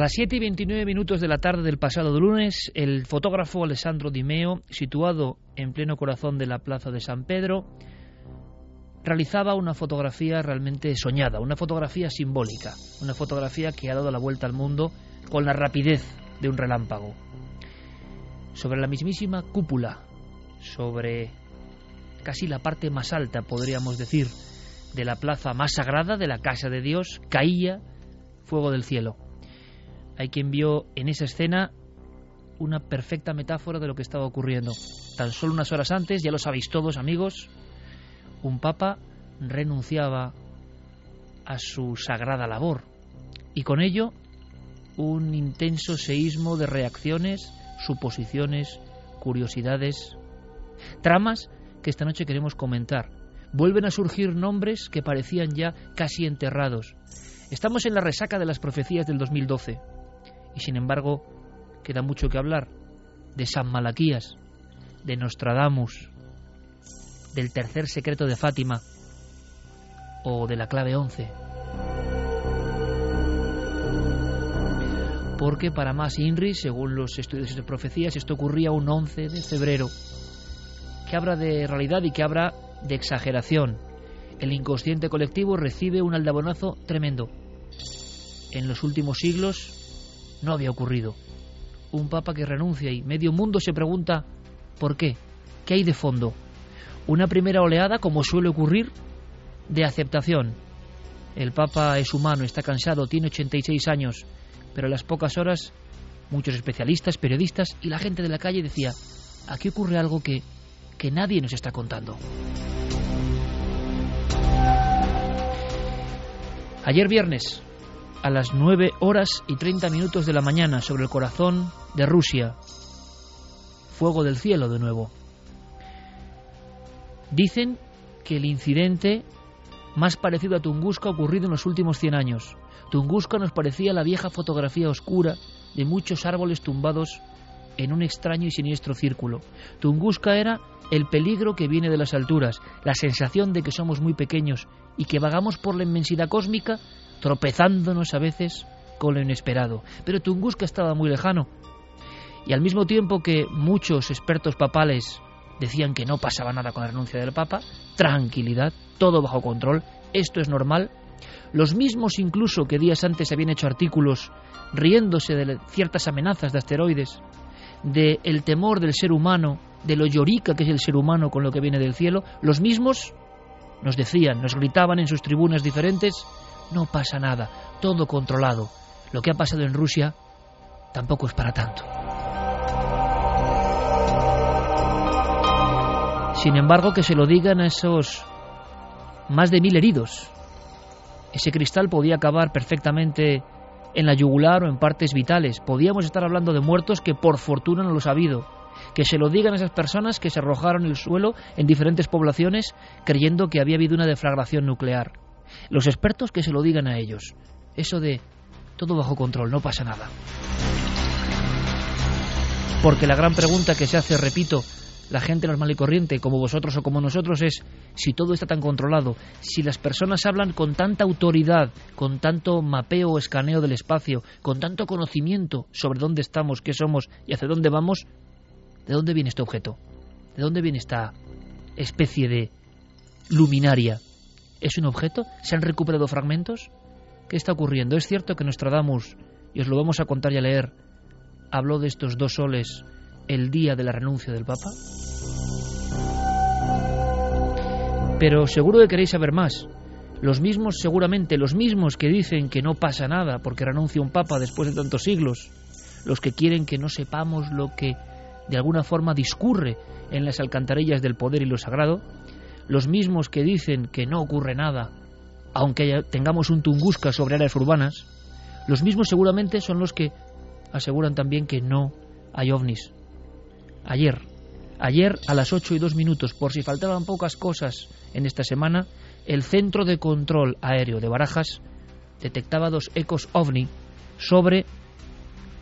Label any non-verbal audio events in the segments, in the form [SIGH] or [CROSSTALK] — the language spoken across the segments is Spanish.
Las 7 y 29 minutos de la tarde del pasado lunes, el fotógrafo Alessandro Dimeo, situado en pleno corazón de la plaza de San Pedro, realizaba una fotografía realmente soñada, una fotografía simbólica, una fotografía que ha dado la vuelta al mundo con la rapidez de un relámpago. Sobre la mismísima cúpula, sobre casi la parte más alta, podríamos decir, de la plaza más sagrada de la casa de Dios, caía fuego del cielo hay quien vio en esa escena una perfecta metáfora de lo que estaba ocurriendo. Tan solo unas horas antes, ya lo sabéis todos amigos, un papa renunciaba a su sagrada labor y con ello un intenso seísmo de reacciones, suposiciones, curiosidades, tramas que esta noche queremos comentar. Vuelven a surgir nombres que parecían ya casi enterrados. Estamos en la resaca de las profecías del 2012 y sin embargo queda mucho que hablar de San Malaquías, de Nostradamus, del tercer secreto de Fátima o de la clave 11. Porque para más INRI, según los estudios de profecías, esto ocurría un 11 de febrero. Que habla de realidad y que habla de exageración. El inconsciente colectivo recibe un aldabonazo tremendo. En los últimos siglos no había ocurrido. Un papa que renuncia y medio mundo se pregunta ¿por qué? ¿Qué hay de fondo? Una primera oleada, como suele ocurrir, de aceptación. El papa es humano, está cansado, tiene 86 años, pero a las pocas horas muchos especialistas, periodistas y la gente de la calle decía, aquí ocurre algo que, que nadie nos está contando. Ayer viernes, a las 9 horas y 30 minutos de la mañana sobre el corazón de Rusia. Fuego del cielo de nuevo. Dicen que el incidente más parecido a Tunguska ha ocurrido en los últimos 100 años. Tunguska nos parecía la vieja fotografía oscura de muchos árboles tumbados en un extraño y siniestro círculo. Tunguska era el peligro que viene de las alturas, la sensación de que somos muy pequeños y que vagamos por la inmensidad cósmica tropezándonos a veces con lo inesperado. Pero Tunguska estaba muy lejano. Y al mismo tiempo que muchos expertos papales decían que no pasaba nada con la renuncia del Papa, tranquilidad, todo bajo control, esto es normal, los mismos incluso que días antes habían hecho artículos riéndose de ciertas amenazas de asteroides, de el temor del ser humano, de lo llorica que es el ser humano con lo que viene del cielo, los mismos nos decían, nos gritaban en sus tribunas diferentes, no pasa nada, todo controlado. Lo que ha pasado en Rusia tampoco es para tanto. Sin embargo, que se lo digan a esos más de mil heridos. Ese cristal podía acabar perfectamente en la yugular o en partes vitales. Podíamos estar hablando de muertos que por fortuna no los ha habido. Que se lo digan a esas personas que se arrojaron el suelo en diferentes poblaciones creyendo que había habido una deflagración nuclear. Los expertos que se lo digan a ellos. Eso de todo bajo control, no pasa nada. Porque la gran pregunta que se hace, repito, la gente normal y corriente, como vosotros o como nosotros, es si todo está tan controlado, si las personas hablan con tanta autoridad, con tanto mapeo o escaneo del espacio, con tanto conocimiento sobre dónde estamos, qué somos y hacia dónde vamos, ¿de dónde viene este objeto? ¿De dónde viene esta especie de luminaria? ¿Es un objeto? ¿Se han recuperado fragmentos? ¿Qué está ocurriendo? Es cierto que Nostradamus, y os lo vamos a contar y a leer, habló de estos dos soles el día de la renuncia del Papa. Pero seguro que queréis saber más. Los mismos, seguramente, los mismos que dicen que no pasa nada porque renuncia un Papa después de tantos siglos, los que quieren que no sepamos lo que de alguna forma discurre en las alcantarillas del poder y lo sagrado, los mismos que dicen que no ocurre nada, aunque tengamos un Tunguska sobre áreas urbanas, los mismos seguramente son los que aseguran también que no hay ovnis. Ayer, ayer a las 8 y 2 minutos, por si faltaban pocas cosas en esta semana, el Centro de Control Aéreo de Barajas detectaba dos ecos ovni sobre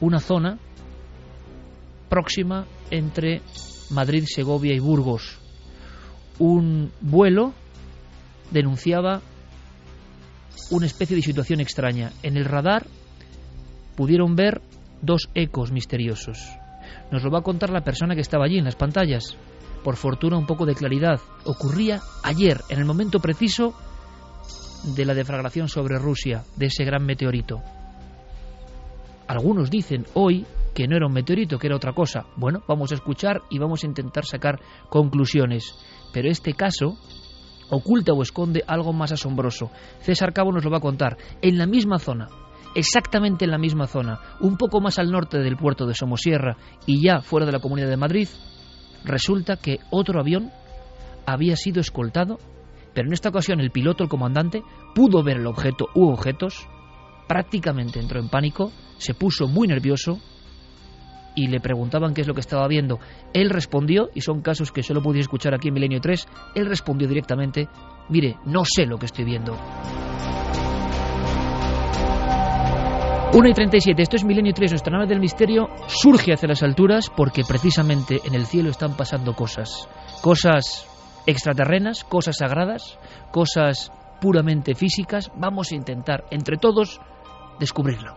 una zona próxima entre Madrid, Segovia y Burgos. Un vuelo denunciaba una especie de situación extraña. En el radar pudieron ver dos ecos misteriosos. Nos lo va a contar la persona que estaba allí en las pantallas. Por fortuna un poco de claridad. Ocurría ayer, en el momento preciso de la deflagración sobre Rusia, de ese gran meteorito. Algunos dicen hoy que no era un meteorito, que era otra cosa. Bueno, vamos a escuchar y vamos a intentar sacar conclusiones. Pero este caso oculta o esconde algo más asombroso. César Cabo nos lo va a contar. En la misma zona, exactamente en la misma zona, un poco más al norte del puerto de Somosierra y ya fuera de la Comunidad de Madrid, resulta que otro avión había sido escoltado, pero en esta ocasión el piloto, el comandante, pudo ver el objeto u objetos, prácticamente entró en pánico, se puso muy nervioso y le preguntaban qué es lo que estaba viendo. Él respondió, y son casos que solo podéis escuchar aquí en Milenio 3, él respondió directamente, mire, no sé lo que estoy viendo. 1 y 37, esto es Milenio 3, nuestra nave del misterio surge hacia las alturas porque precisamente en el cielo están pasando cosas. Cosas extraterrenas, cosas sagradas, cosas puramente físicas. Vamos a intentar, entre todos, descubrirlo.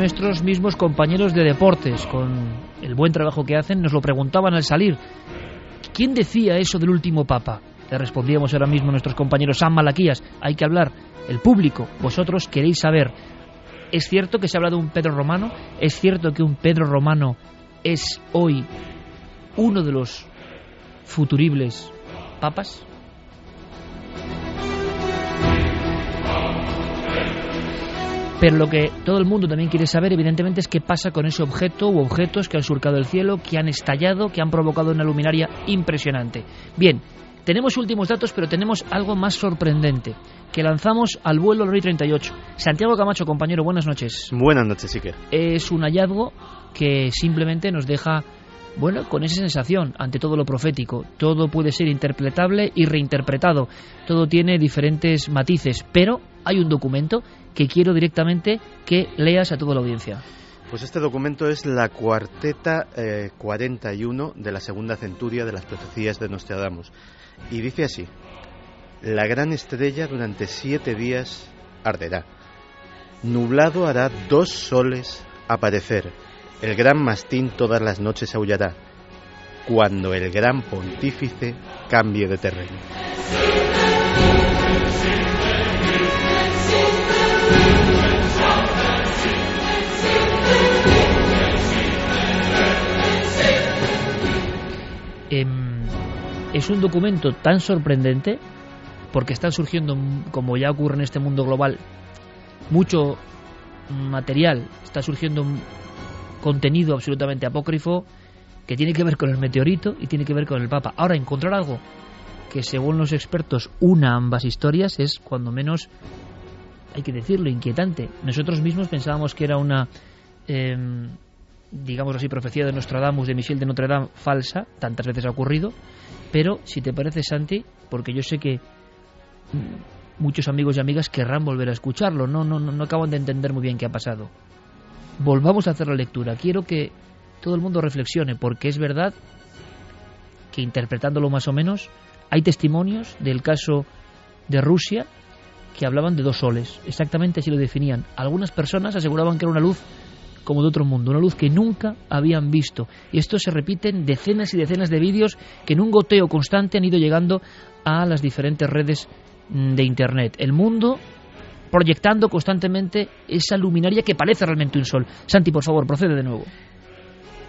Nuestros mismos compañeros de deportes, con el buen trabajo que hacen, nos lo preguntaban al salir. ¿Quién decía eso del último papa? Le respondíamos ahora mismo nuestros compañeros San Malaquías. Hay que hablar, el público, vosotros queréis saber. ¿Es cierto que se habla de un Pedro Romano? ¿Es cierto que un Pedro Romano es hoy uno de los futuribles papas? Pero lo que todo el mundo también quiere saber, evidentemente, es qué pasa con ese objeto u objetos que han surcado el cielo, que han estallado, que han provocado una luminaria impresionante. Bien, tenemos últimos datos, pero tenemos algo más sorprendente, que lanzamos al vuelo Lori 38. Santiago Camacho, compañero, buenas noches. Buenas noches, Iker. Es un hallazgo que simplemente nos deja bueno, con esa sensación ante todo lo profético. Todo puede ser interpretable y reinterpretado. Todo tiene diferentes matices, pero hay un documento que quiero directamente que leas a toda la audiencia. Pues este documento es la cuarteta 41 eh, de la segunda centuria de las profecías de Nostradamus. Y dice así, la gran estrella durante siete días arderá. Nublado hará dos soles aparecer. El gran mastín todas las noches aullará. Cuando el gran pontífice cambie de terreno. Em, es un documento tan sorprendente porque están surgiendo, como ya ocurre en este mundo global, mucho material, está surgiendo contenido absolutamente apócrifo que tiene que ver con el meteorito y tiene que ver con el Papa. Ahora, encontrar algo que según los expertos una ambas historias es cuando menos hay que decirlo, inquietante. Nosotros mismos pensábamos que era una, eh, digamos así, profecía de Nostradamus, de Michel de Notre Dame, falsa, tantas veces ha ocurrido, pero si te parece, Santi, porque yo sé que muchos amigos y amigas querrán volver a escucharlo, no, no, no, no acaban de entender muy bien qué ha pasado. Volvamos a hacer la lectura. Quiero que todo el mundo reflexione, porque es verdad que interpretándolo más o menos, hay testimonios del caso de Rusia que hablaban de dos soles, exactamente así lo definían. Algunas personas aseguraban que era una luz como de otro mundo, una luz que nunca habían visto. Y esto se repite en decenas y decenas de vídeos que en un goteo constante han ido llegando a las diferentes redes mm, de Internet. El mundo proyectando constantemente esa luminaria que parece realmente un sol. Santi, por favor, procede de nuevo.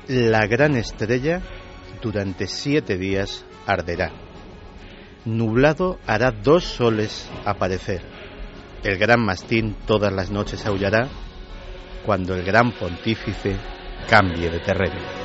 La gran estrella durante siete días arderá. Nublado hará dos soles aparecer. El gran mastín todas las noches aullará cuando el gran pontífice cambie de terreno.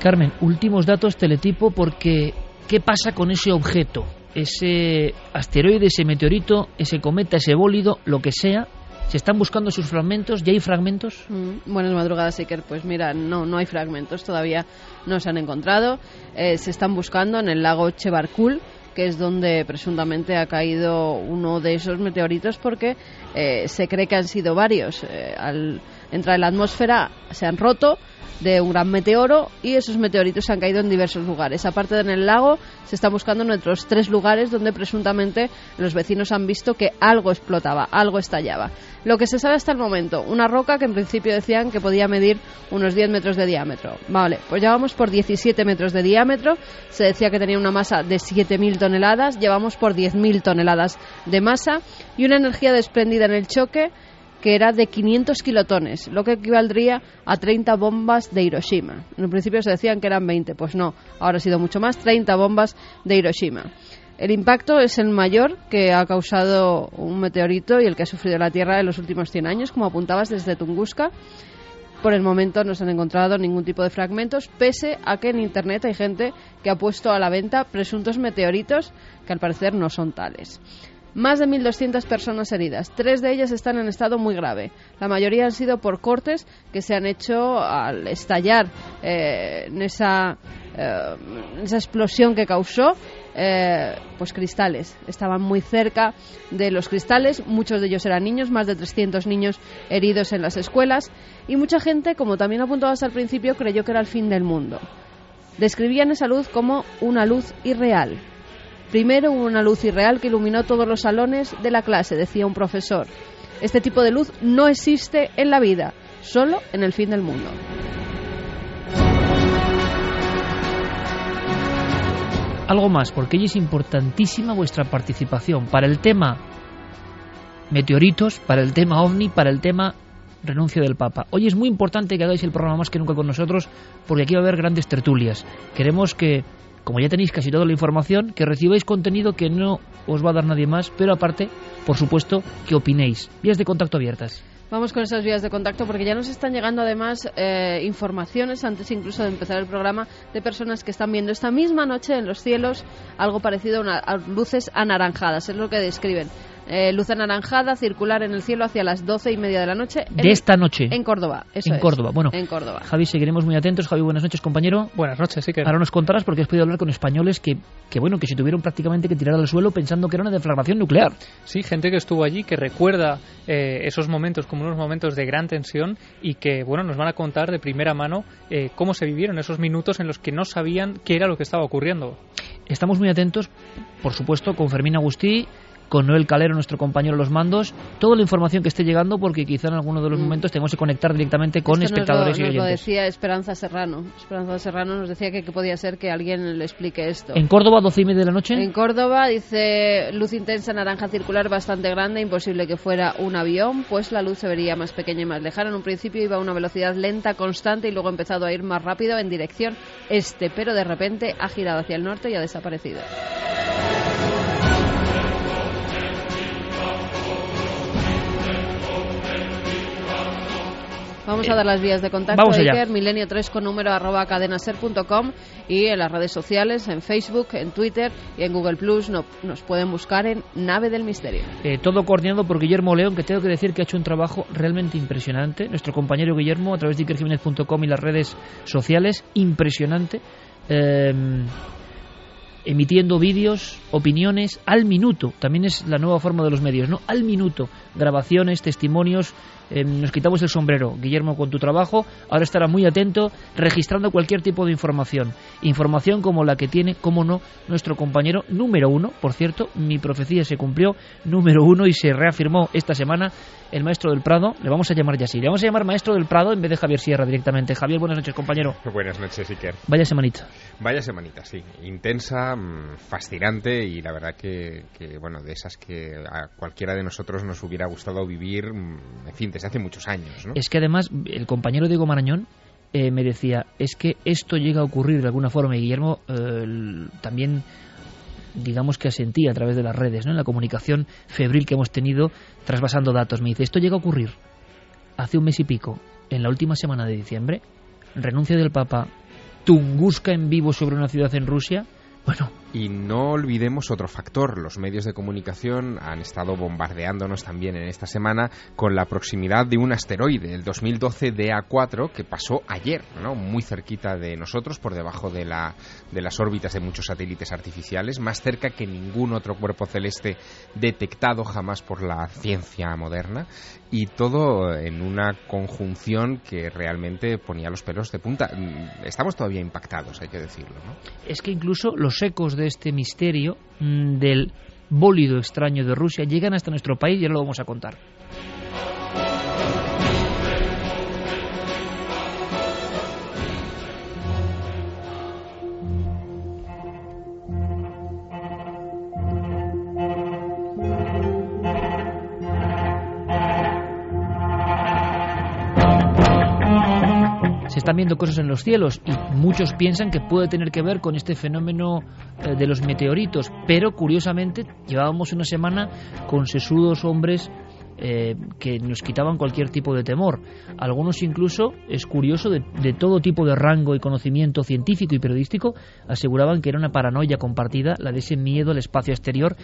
Carmen, últimos datos teletipo porque ¿qué pasa con ese objeto? Ese asteroide, ese meteorito, ese cometa, ese bólido, lo que sea, ¿Se están buscando sus fragmentos? ¿Ya hay fragmentos? Mm, buenas madrugadas, Iker. Pues mira, no, no hay fragmentos, todavía no se han encontrado. Eh, se están buscando en el lago Chebarkul, que es donde presuntamente ha caído uno de esos meteoritos, porque eh, se cree que han sido varios. Eh, al entrar en la atmósfera se han roto de un gran meteoro y esos meteoritos se han caído en diversos lugares. Aparte de en el lago, se están buscando en otros tres lugares donde presuntamente los vecinos han visto que algo explotaba, algo estallaba. Lo que se sabe hasta el momento, una roca que en principio decían que podía medir unos 10 metros de diámetro. Vale, pues ya por 17 metros de diámetro, se decía que tenía una masa de 7.000 toneladas, llevamos por 10.000 toneladas de masa y una energía desprendida en el choque que era de 500 kilotones, lo que equivaldría a 30 bombas de Hiroshima. En un principio se decían que eran 20, pues no, ahora ha sido mucho más, 30 bombas de Hiroshima. El impacto es el mayor que ha causado un meteorito y el que ha sufrido la Tierra en los últimos 100 años, como apuntabas desde Tunguska. Por el momento no se han encontrado ningún tipo de fragmentos, pese a que en Internet hay gente que ha puesto a la venta presuntos meteoritos que al parecer no son tales. Más de 1.200 personas heridas. Tres de ellas están en estado muy grave. La mayoría han sido por cortes que se han hecho al estallar eh, en, esa, eh, esa explosión que causó eh, pues cristales. Estaban muy cerca de los cristales, muchos de ellos eran niños, más de 300 niños heridos en las escuelas y mucha gente, como también apuntabas al principio, creyó que era el fin del mundo. Describían esa luz como una luz irreal. Primero hubo una luz irreal que iluminó todos los salones de la clase, decía un profesor. Este tipo de luz no existe en la vida, solo en el fin del mundo. Algo más, porque hoy es importantísima vuestra participación para el tema meteoritos, para el tema ovni, para el tema renuncia del Papa. Hoy es muy importante que hagáis el programa más que nunca con nosotros, porque aquí va a haber grandes tertulias. Queremos que como ya tenéis casi toda la información, que recibáis contenido que no os va a dar nadie más, pero aparte, por supuesto, que opinéis. Vías de contacto abiertas. Vamos con esas vías de contacto porque ya nos están llegando además eh, informaciones antes incluso de empezar el programa de personas que están viendo esta misma noche en los cielos algo parecido a, luces anaranjadas, es lo que describen. Eh, luz anaranjada circular en el cielo hacia las doce y media de la noche. De esta noche. En Córdoba, eso En Córdoba, bueno. En Córdoba. Javi, seguiremos muy atentos. Javi, buenas noches, compañero. Buenas noches, sí que. Ahora nos contarás porque has podido hablar con españoles que, que, bueno, que se tuvieron prácticamente que tirar al suelo pensando que era una deflagración nuclear. Sí, gente que estuvo allí, que recuerda eh, esos momentos como unos momentos de gran tensión y que, bueno, nos van a contar de primera mano eh, cómo se vivieron esos minutos en los que no sabían qué era lo que estaba ocurriendo. Estamos muy atentos, por supuesto, con Fermín Agustí con Noel Calero, nuestro compañero los mandos, toda la información que esté llegando, porque quizá en alguno de los mm. momentos tenemos que conectar directamente con espectadores y oyentes. Nos lo decía Esperanza Serrano. Esperanza Serrano nos decía que, podía ser que alguien le explique esto. ¿En Córdoba, doce y media de la noche? En Córdoba, dice luz intensa naranja circular bastante grande, imposible que fuera un avión, pues la luz se vería más pequeña y más lejana. En un principio iba a una velocidad lenta, constante, y luego ha empezado a ir más rápido en dirección este, pero de repente ha girado hacia el norte y ha desaparecido. Vamos a dar las vías de contacto. vamos allá. Iker, milenio 3 con número arroba cadenaser.com y en las redes sociales, en Facebook, en Twitter y en Google Plus no- nos pueden buscar en Nave del Misterio. Eh, todo coordinado por Guillermo León, que tengo que decir que ha hecho un trabajo realmente impresionante. Nuestro compañero Guillermo, a través de ikerjiménez.com y las redes sociales, impresionante. Eh, emitiendo vídeos, opiniones al minuto. También es la nueva forma de los medios, ¿no? Al minuto. Grabaciones, testimonios. Eh, nos quitamos el sombrero, Guillermo, con tu trabajo. Ahora estará muy atento, registrando cualquier tipo de información. Información como la que tiene, como no, nuestro compañero número uno. Por cierto, mi profecía se cumplió, número uno, y se reafirmó esta semana el maestro del Prado. Le vamos a llamar ya así. Le vamos a llamar maestro del Prado en vez de Javier Sierra directamente. Javier, buenas noches, compañero. Buenas noches, Iker. Vaya semanita. Vaya semanita, sí. Intensa, mm, fascinante y la verdad que, que, bueno, de esas que a cualquiera de nosotros nos hubiera gustado vivir, mm, en fin, hace muchos años. Es que además el compañero Diego Marañón eh, me decía, es que esto llega a ocurrir de alguna forma y Guillermo eh, también digamos que asentía a través de las redes, ¿no? en la comunicación febril que hemos tenido trasvasando datos. Me dice, esto llega a ocurrir hace un mes y pico, en la última semana de diciembre, renuncia del Papa, Tunguska en vivo sobre una ciudad en Rusia. Bueno, Y no olvidemos otro factor. Los medios de comunicación han estado bombardeándonos también en esta semana con la proximidad de un asteroide, el 2012 DA4, que pasó ayer, ¿no? muy cerquita de nosotros, por debajo de, la, de las órbitas de muchos satélites artificiales, más cerca que ningún otro cuerpo celeste detectado jamás por la ciencia moderna. Y todo en una conjunción que realmente ponía los pelos de punta. Mm, Estamos todavía impactados, hay que decirlo. es que incluso los ecos de este misterio mm, del bólido extraño de Rusia llegan hasta nuestro país y ahora lo vamos a contar. Están viendo cosas en los cielos y muchos piensan que puede tener que ver con este fenómeno eh, de los meteoritos, pero curiosamente llevábamos una semana con sesudos hombres eh, que nos quitaban cualquier tipo de temor. Algunos incluso, es curioso, de, de todo tipo de rango y conocimiento científico y periodístico, aseguraban que era una paranoia compartida, la de ese miedo al espacio exterior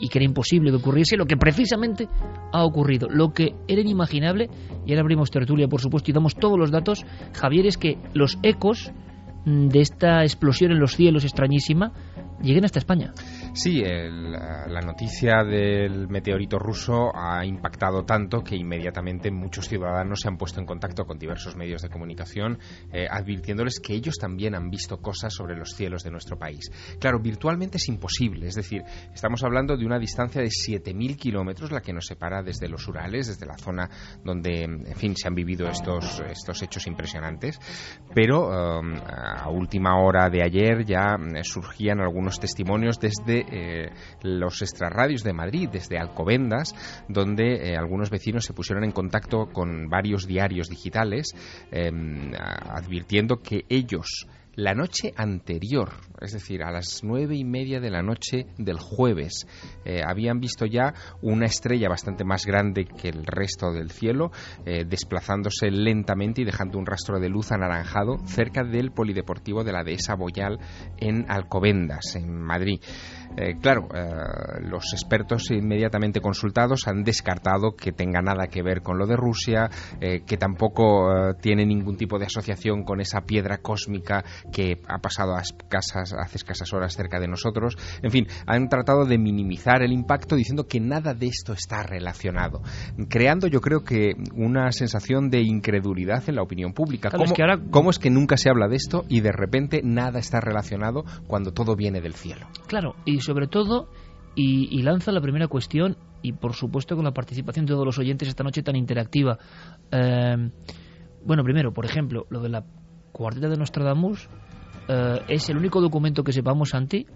y que era imposible que ocurriese lo que precisamente ha ocurrido. Lo que era inimaginable, y ahora abrimos tertulia por supuesto y damos todos los datos, Javier, es que los ecos mm, de esta explosión en los cielos extrañísima lleguen hasta España. Sí, el- la noticia del meteorito ruso ha impactado tanto que inmediatamente muchos ciudadanos se han puesto en contacto con diversos medios de comunicación eh, advirtiéndoles que ellos también han visto cosas sobre los cielos de nuestro país. Claro, virtualmente es imposible, es decir, estamos hablando de una distancia de 7.000 kilómetros la que nos separa desde los Urales, desde la zona donde, en fin, se han vivido estos, estos hechos impresionantes, pero um, a última hora de ayer ya eh, surgían algunos testimonios desde eh, los extrarradios de Madrid, desde Alcobendas, donde eh, algunos vecinos se pusieron en contacto con varios diarios digitales eh, advirtiendo que ellos la noche anterior, es decir, a las nueve y media de la noche del jueves, eh, habían visto ya una estrella bastante más grande que el resto del cielo, desplazándose lentamente y dejando un rastro de luz anaranjado cerca del polideportivo de la dehesa Boyal en Alcobendas, en Madrid. Eh, claro, eh, los expertos inmediatamente consultados han descartado que tenga nada que ver con lo de Rusia, eh, que tampoco eh, tiene ningún tipo de asociación con esa piedra cósmica que ha pasado a escasas, hace escasas horas cerca de nosotros. En fin, han tratado de minimizar el impacto diciendo que nada de esto está relacionado, creando yo creo que una sensación de incredulidad en la opinión pública. Claro, es ¿Cómo, que ahora- cómo es que nunca se habla de esto y de repente nada está relacionado cuando todo viene del cielo? Claro, y sobre todo, y, y lanza la primera cuestión, y por supuesto con la participación de todos los oyentes esta noche tan interactiva. Eh, bueno, primero, por ejemplo, lo de la cuarteta de Nostradamus eh, es el único documento que sepamos ante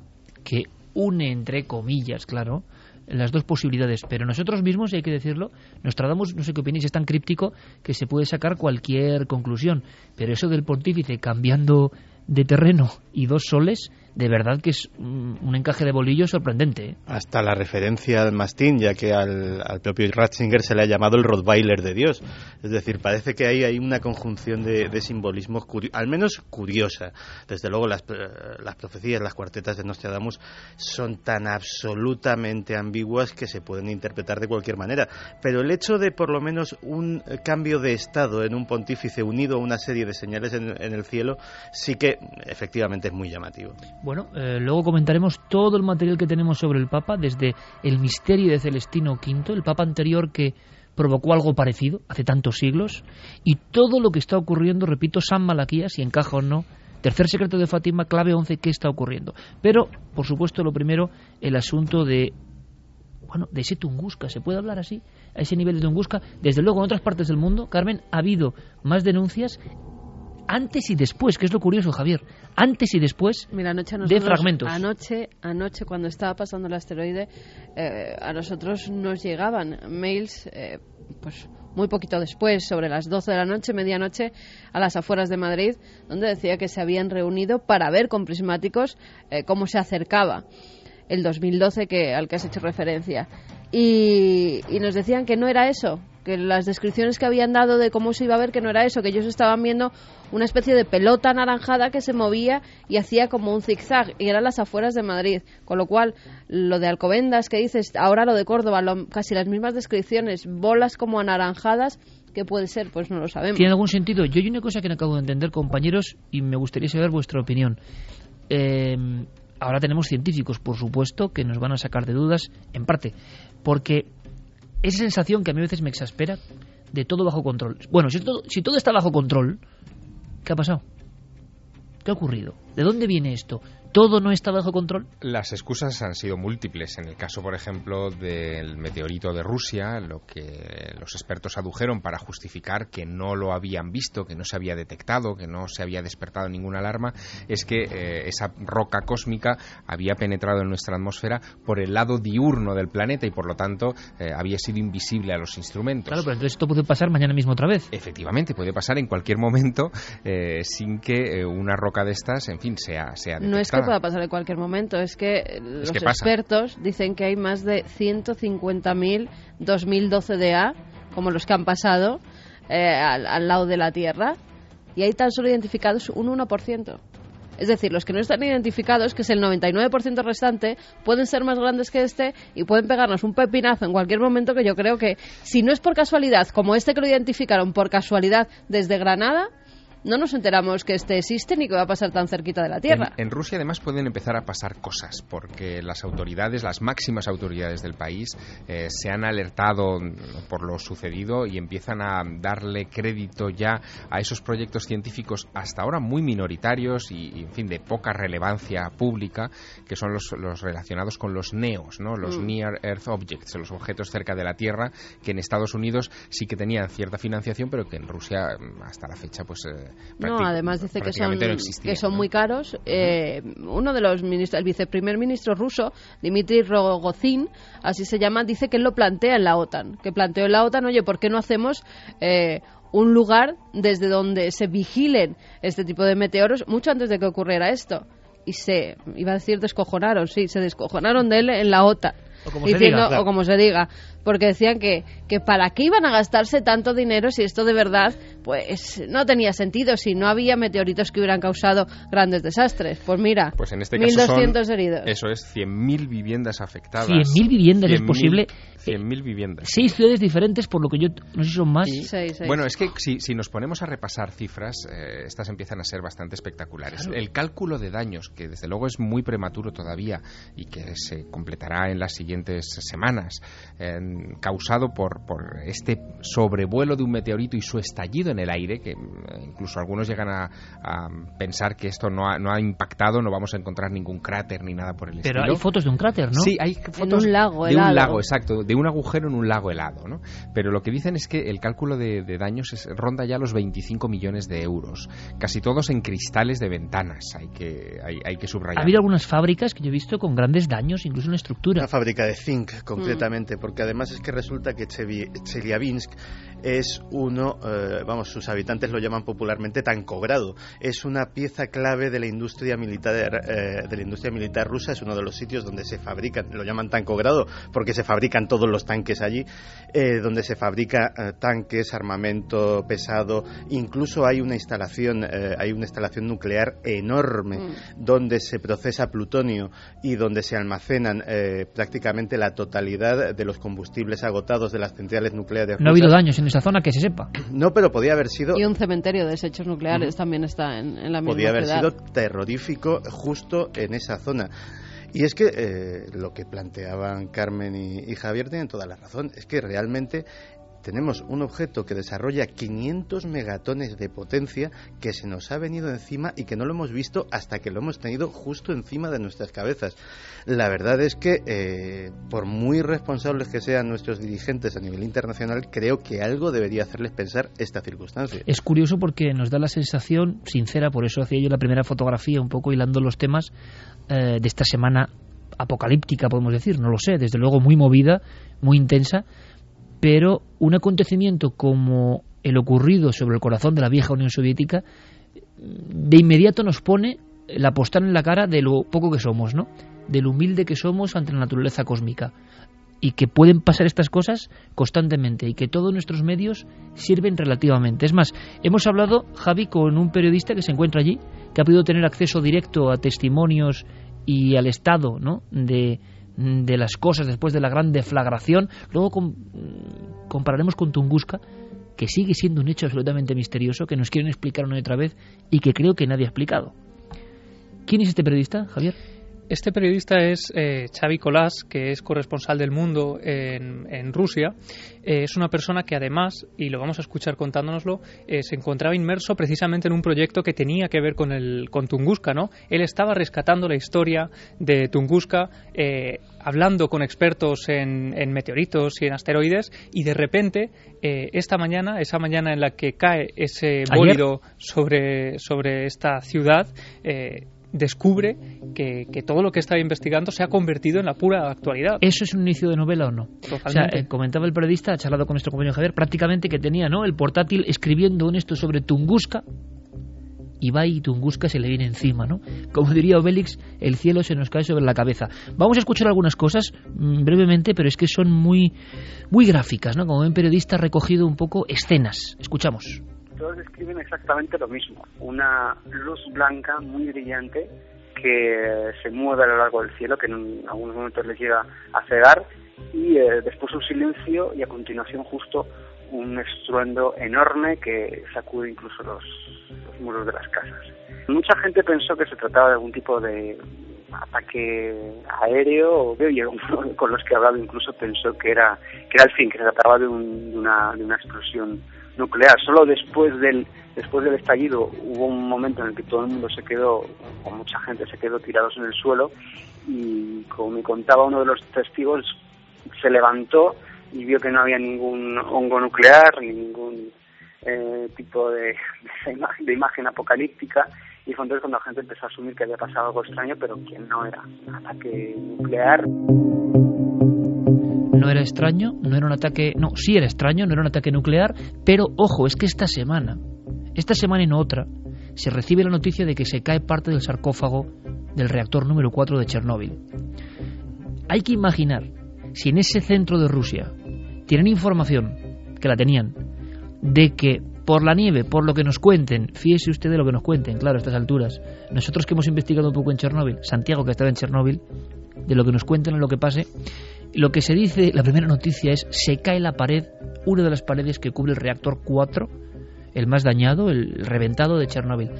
que une, entre comillas, claro, las dos posibilidades. Pero nosotros mismos, y hay que decirlo, Nostradamus, no sé qué opináis, es tan críptico que se puede sacar cualquier conclusión. Pero eso del pontífice cambiando de terreno y dos soles de verdad que es un encaje de bolillo sorprendente. ¿eh? Hasta la referencia al mastín, ya que al, propio Ratzinger se le ha llamado el Rottweiler de Dios. Es decir, parece que ahí hay una conjunción de, simbolismos, al menos curiosa. Desde luego, las, las profecías, las cuartetas de Nostradamus son tan absolutamente ambiguas que se pueden interpretar de cualquier manera. Pero el hecho de, por lo menos, un cambio de estado en un pontífice unido a una serie de señales en, el cielo, sí que efectivamente es muy llamativo. Bueno, eh, luego comentaremos todo el material que tenemos sobre el Papa, desde el misterio de Celestino V, el Papa anterior que provocó algo parecido hace tantos siglos, y todo lo que está ocurriendo, repito, San Malaquías, si encaja o no, tercer secreto de Fátima, clave 11, ¿qué está ocurriendo? Pero, por supuesto, lo primero, el asunto de bueno, de ese Tunguska, ¿se puede hablar así? A ese nivel de Tunguska. Desde luego, en otras partes del mundo, Carmen, ha habido más denuncias antes y después, que es lo curioso, Javier, antes y después de fragmentos. Anoche, anoche, cuando estaba pasando el asteroide, eh, a nosotros nos llegaban mails, eh, pues muy poquito después, sobre las 12 de la noche, medianoche, a las afueras de Madrid, donde decía que se habían reunido para ver con prismáticos eh, cómo se acercaba el 2012 que, al que has hecho referencia. Y, nos decían que no era eso, que las descripciones que habían dado de cómo se iba a ver, que no era eso, que ellos estaban viendo una especie de pelota anaranjada que se movía y hacía como un zigzag, y eran las afueras de Madrid. Con lo cual, lo de Alcobendas que dices, ahora lo de Córdoba, casi las mismas descripciones, bolas como anaranjadas, ¿Qué puede ser? Pues no lo sabemos. ¿Tiene algún sentido? Yo hay una cosa que no acabo de entender, compañeros, y me gustaría saber vuestra opinión. Eh, ahora tenemos científicos, por supuesto, que nos van a sacar de dudas, en parte, porque esa sensación que a mí a veces me exaspera de todo bajo control. Bueno, si todo, si todo está bajo control, ¿qué ha pasado? ¿Qué ha ocurrido? ¿De dónde viene esto? Todo no está bajo control? Las excusas han sido múltiples. En el caso, por ejemplo, del meteorito de Rusia, lo que los expertos adujeron para justificar que no lo habían visto, que no se había detectado, que no se había despertado ninguna alarma, es que eh, esa roca cósmica había penetrado en nuestra atmósfera por el lado diurno del planeta y, por lo tanto, eh, había sido invisible a los instrumentos. Claro, pero entonces esto puede pasar mañana mismo otra vez. Efectivamente, puede pasar en cualquier momento eh, sin que una roca de estas, en fin, sea, sea detectada pueda pasar en cualquier momento. Es que los expertos dicen que hay más de 150.000 2012 DA, como los que han pasado eh, al, lado de la Tierra, y hay tan solo identificados un 1%. Es decir, los que no están identificados, que es el 99% restante, pueden ser más grandes que este y pueden pegarnos un pepinazo en cualquier momento que yo creo que, si no es por casualidad, como este que lo identificaron por casualidad desde Granada, no nos enteramos que este existe ni que va a pasar tan cerquita de la Tierra. En, Rusia además pueden empezar a pasar cosas, porque las autoridades, las máximas autoridades del país, eh, se han alertado por lo sucedido y empiezan a darle crédito ya a esos proyectos científicos hasta ahora muy minoritarios y, en fin, de poca relevancia pública, que son los, relacionados con los NEOs, ¿no? los mm. Near Earth Objects, los objetos cerca de la Tierra, que en Estados Unidos sí que tenían cierta financiación, pero que en Rusia hasta la fecha pues eh, no, además dice que son, que son muy caros. Eh, uno de los ministros, el viceprimer ministro ruso, Dmitry Rogozin, así se llama, dice que él lo plantea en la OTAN. Que planteó en la OTAN, oye, ¿por qué no hacemos eh, un lugar desde donde se vigilen este tipo de meteoros mucho antes de que ocurriera esto? Y se, iba a decir descojonaron, sí, se descojonaron de él en la OTAN. O como, se diga, o como se diga, porque decían que, que para qué iban a gastarse tanto dinero si esto de verdad pues no tenía sentido si no había meteoritos que hubieran causado grandes desastres. Pues mira, pues en este 1.200 heridos. Eso es, 100.000 viviendas afectadas. 100.000 viviendas es posible. 100.000 viviendas. Seis ciudades diferentes, por lo que yo no sé si son más. Bueno, es que si, si, nos ponemos a repasar cifras, eh, estas empiezan a ser bastante espectaculares. El cálculo de daños, que desde luego es muy prematuro todavía y que se completará en las siguientes semanas, causado por, por este sobrevuelo de un meteorito y su estallido en el aire, que mm, incluso algunos llegan a, pensar que esto no ha, no ha, impactado, no vamos a encontrar ningún cráter ni nada por el estilo. Pero hay fotos de un cráter, ¿no? Sí, hay fotos un lago, de un lago, exacto, de un agujero en un lago helado. ¿no? Pero lo que dicen es que el cálculo de, daños es, ronda ya los 25 millones de euros, casi todos en cristales de ventanas, hay que, hay, que subrayar. Ha habido algunas fábricas que yo he visto con grandes daños, incluso en la estructura. Una fábrica de zinc, concretamente, porque además es que resulta que Chelyabinsk es uno, eh, vamos, sus habitantes lo llaman popularmente tancogrado. Es una pieza clave de la industria militar eh, de la industria militar rusa. Es uno de los sitios donde se fabrican, lo llaman tancogrado porque se fabrican todos los tanques allí, eh, donde se fabrica tanques, armamento pesado. Incluso hay una instalación, hay una instalación nuclear enorme mm. donde se procesa plutonio y donde se almacenan prácticamente la totalidad de los combustibles agotados de las centrales nucleares. No ha habido daños en esa zona que se sepa. No, pero podía haber sido. Y un cementerio de desechos nucleares también está en, la misma Podía haber sido terrorífico justo en esa zona. Y es que eh, lo que planteaban Carmen y, y, Javier tienen toda la razón. Es que realmente tenemos un objeto que desarrolla 500 megatones de potencia que se nos ha venido encima y que no lo hemos visto hasta que lo hemos tenido justo encima de nuestras cabezas. La verdad es que, eh, por muy responsables que sean nuestros dirigentes a nivel internacional, creo que algo debería hacerles pensar esta circunstancia. Es curioso porque nos da la sensación, sincera, por eso hacía yo la primera fotografía, un poco hilando los temas eh, de esta semana apocalíptica, podemos decir, no lo sé, desde luego muy movida, muy intensa, pero un acontecimiento como el ocurrido sobre el corazón de la vieja Unión Soviética de inmediato nos pone la postal en la cara de lo poco que somos, ¿no? De lo humilde que somos ante la naturaleza cósmica y que pueden pasar estas cosas constantemente y que todos nuestros medios sirven relativamente. Es más, hemos hablado, Javi, con un periodista que se encuentra allí, que ha podido tener acceso directo a testimonios y al estado ¿no? de, de las cosas después de la gran deflagración. Luego compararemos con Tunguska, que sigue siendo un hecho absolutamente misterioso, que nos quieren explicar una y otra vez y que creo que nadie ha explicado. ¿Quién es este periodista, Javier? Este periodista es eh, Xavi Colás, que es corresponsal del mundo en, Rusia. Eh, es una persona que además, y lo vamos a escuchar contándonoslo, eh, se encontraba inmerso precisamente en un proyecto que tenía que ver con, el, con Tunguska. ¿no? Él estaba rescatando la historia de Tunguska, eh, hablando con expertos en, en, meteoritos y en asteroides, y de repente, esta mañana, esa mañana en la que cae ese bólido sobre, sobre esta ciudad, descubre que, todo lo que estaba investigando se ha convertido en la pura actualidad. ¿Eso es un inicio de novela o no? O sea, eh, comentaba el periodista, ha charlado con nuestro compañero Javier, prácticamente que tenía ¿no? el portátil escribiendo en esto sobre Tunguska y va y Tunguska se le viene encima, ¿no? Como diría Obélix, el cielo se nos cae sobre la cabeza. Vamos a escuchar algunas cosas mm, brevemente, pero es que son muy, muy gráficas, ¿no? Como un periodista ha recogido un poco escenas. Escuchamos todos describen exactamente lo mismo. Una luz blanca muy brillante que se mueve a lo largo del cielo, que en algunos momentos les llega a cegar, y eh, después un silencio y a continuación justo un estruendo enorme que sacude incluso los, muros de las casas. Mucha gente pensó que se trataba de algún tipo de ataque aéreo, y con los que he hablado incluso pensó que era, que era el fin, que se trataba de, un, de, una, de una explosión nuclear. Solo después del después del estallido hubo un momento en el que todo el mundo se quedó, o mucha gente se quedó tirados en el suelo y como me contaba uno de los testigos, se levantó y vio que no había ningún hongo nuclear, ningún eh, tipo de, de, imagen apocalíptica y fue entonces cuando la gente empezó a asumir que había pasado algo extraño, pero que no era un ataque nuclear no era extraño, no era un ataque, no, sí era extraño, no era un ataque nuclear, pero ojo, es que esta semana, esta semana y no otra, se recibe la noticia de que se cae parte del sarcófago del reactor número 4 de Chernóbil. Hay que imaginar si en ese centro de Rusia tienen información, que la tenían, de que por la nieve, por lo que nos cuenten, fíjese usted de lo que nos cuenten, claro, a estas alturas, nosotros que hemos investigado un poco en Chernóbil, Santiago que estaba en Chernóbil, de lo que nos cuenten en lo que pase, lo que se dice, la primera noticia es, se cae la pared, una de las paredes que cubre el reactor 4, el más dañado, el reventado de Chernóbil.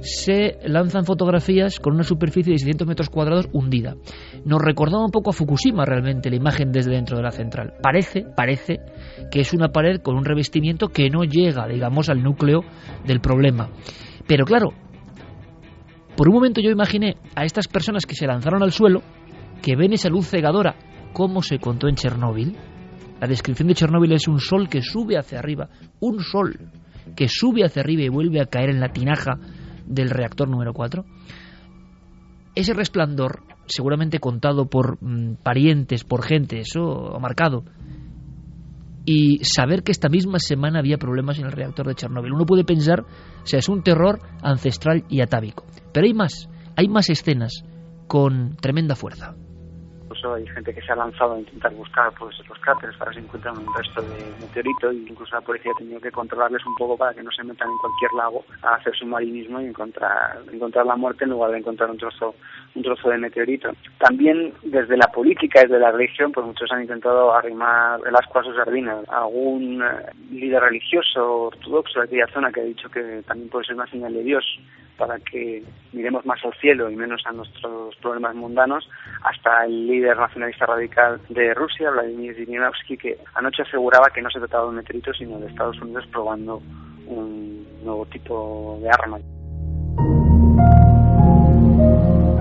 Se lanzan fotografías con una superficie de 600 metros cuadrados hundida. Nos recordaba un poco a Fukushima realmente la imagen desde dentro de la central. Parece, parece que es una pared con un revestimiento que no llega, digamos, al núcleo del problema. Pero claro, por un momento yo imaginé a estas personas que se lanzaron al suelo, que ven esa luz cegadora como se contó en Chernóbil, La descripción de Chernóbil es un sol que sube hacia arriba, un sol que sube hacia arriba y vuelve a caer en la tinaja del reactor número 4. Ese resplandor, seguramente contado por mm, parientes, por gente, eso ha marcado. Y saber que esta misma semana había problemas en el reactor de Chernóbil. Uno puede pensar, o sea, es un terror ancestral y atávico. Pero hay más, hay más escenas con tremenda fuerza hay gente que se ha lanzado a intentar buscar pues los cráteres para ver si encuentran un resto de meteorito y incluso la policía ha tenido que controlarles un poco para que no se metan en cualquier lago a hacer submarinismo y encontrar encontrar la muerte en lugar de encontrar un trozo un trozo de meteorito. También desde la política, desde la religión, pues muchos han intentado arrimar el asco a sus sardinas. Algún eh, líder religioso ortodoxo de aquella zona que ha dicho que también puede ser una señal de Dios para que miremos más al cielo y menos a nuestros problemas mundanos, hasta el líder nacionalista radical de Rusia, Vladimir Zhirinovsky, que anoche aseguraba que no se trataba de un meteorito, sino de Estados Unidos probando un nuevo tipo de arma.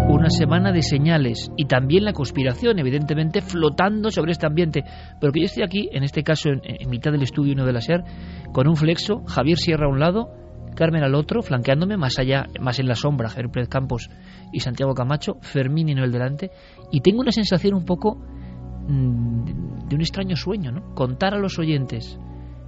Una semana de señales y también la conspiración, evidentemente, flotando sobre este ambiente. Pero que yo estoy aquí, en este caso en, mitad del estudio 1 de la SER, con un flexo, Javier Sierra a un lado, Carmen al otro, flanqueándome, más allá, más en la sombra, Javier Campos y Santiago Camacho, Fermín y Noel delante, y tengo una sensación un poco mm, de un extraño sueño, ¿no? Contar a los oyentes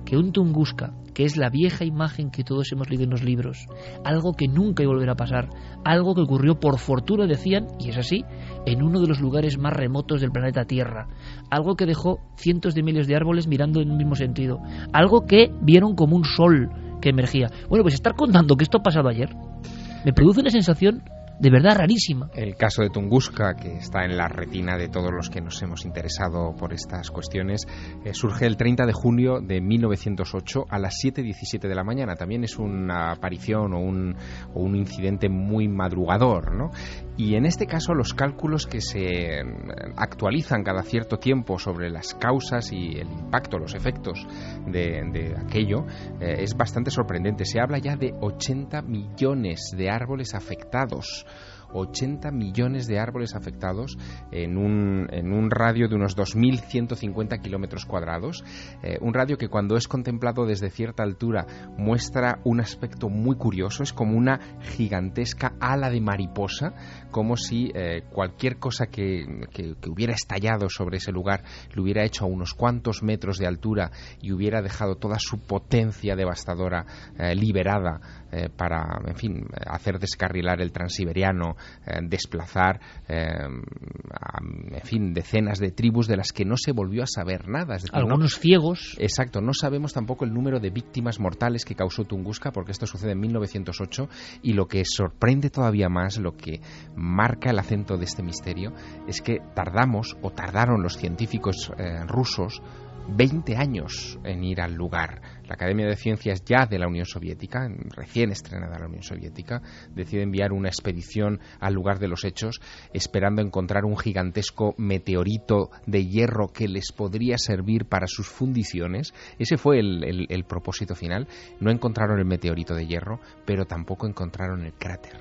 que un Tunguska, que es la vieja imagen que todos hemos leído en los libros, algo que nunca iba a volver a pasar, algo que ocurrió por fortuna, decían, y es así, en uno de los lugares más remotos del planeta Tierra, algo que dejó cientos de miles de árboles mirando en el mismo sentido, algo que vieron como un sol que emergía. Bueno, pues estar contando que esto ha pasado ayer me produce una sensación de verdad rarísima. El caso de Tunguska, que está en la retina de todos los que nos hemos interesado por estas cuestiones, eh, surge el 30 de junio de 1908 a las 7.17 de la mañana. También es una aparición o un, o un incidente muy madrugador, ¿no? Y en este caso los cálculos que se mm, actualizan cada cierto tiempo sobre las causas y el impacto, los efectos de, aquello, eh, es bastante sorprendente. Se habla ya de 80 millones de árboles afectados 80 millones de árboles afectados en un, en un radio de unos 2.150 kilómetros cuadrados. Eh, un radio que cuando es contemplado desde cierta altura muestra un aspecto muy curioso, es como una gigantesca ala de mariposa, como si eh, cualquier cosa que, que, hubiera estallado sobre ese lugar lo hubiera hecho a unos cuantos metros de altura y hubiera dejado toda su potencia devastadora eh, liberada para, en fin, hacer descarrilar el transiberiano, eh, desplazar, eh, en fin, decenas de tribus de las que no se volvió a saber nada. Algunos ciegos. Exacto, no sabemos tampoco el número de víctimas mortales que causó Tunguska, porque esto sucede en 1908, y lo que sorprende todavía más, lo que marca el acento de este misterio, es que tardamos, o tardaron los científicos eh, rusos, 20 años en ir al lugar. La Academia de Ciencias ya de la Unión Soviética, recién estrenada la Unión Soviética, decide enviar una expedición al lugar de los hechos, esperando encontrar un gigantesco meteorito de hierro que les podría servir para sus fundiciones. Ese fue el, propósito final. No encontraron el meteorito de hierro, pero tampoco encontraron el cráter.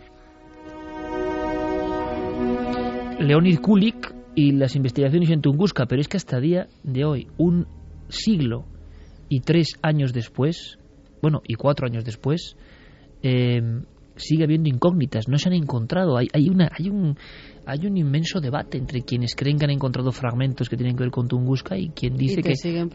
Leonid Kulik y las investigaciones en Tunguska, pero es que hasta día de hoy, un siglo y tres años después, bueno, y cuatro años después, eh, sigue habiendo incógnitas, no se han encontrado. Hay, hay, una, hay, un, hay un inmenso debate entre quienes creen que han encontrado fragmentos que tienen que ver con Tunguska y quien dice y que, siguen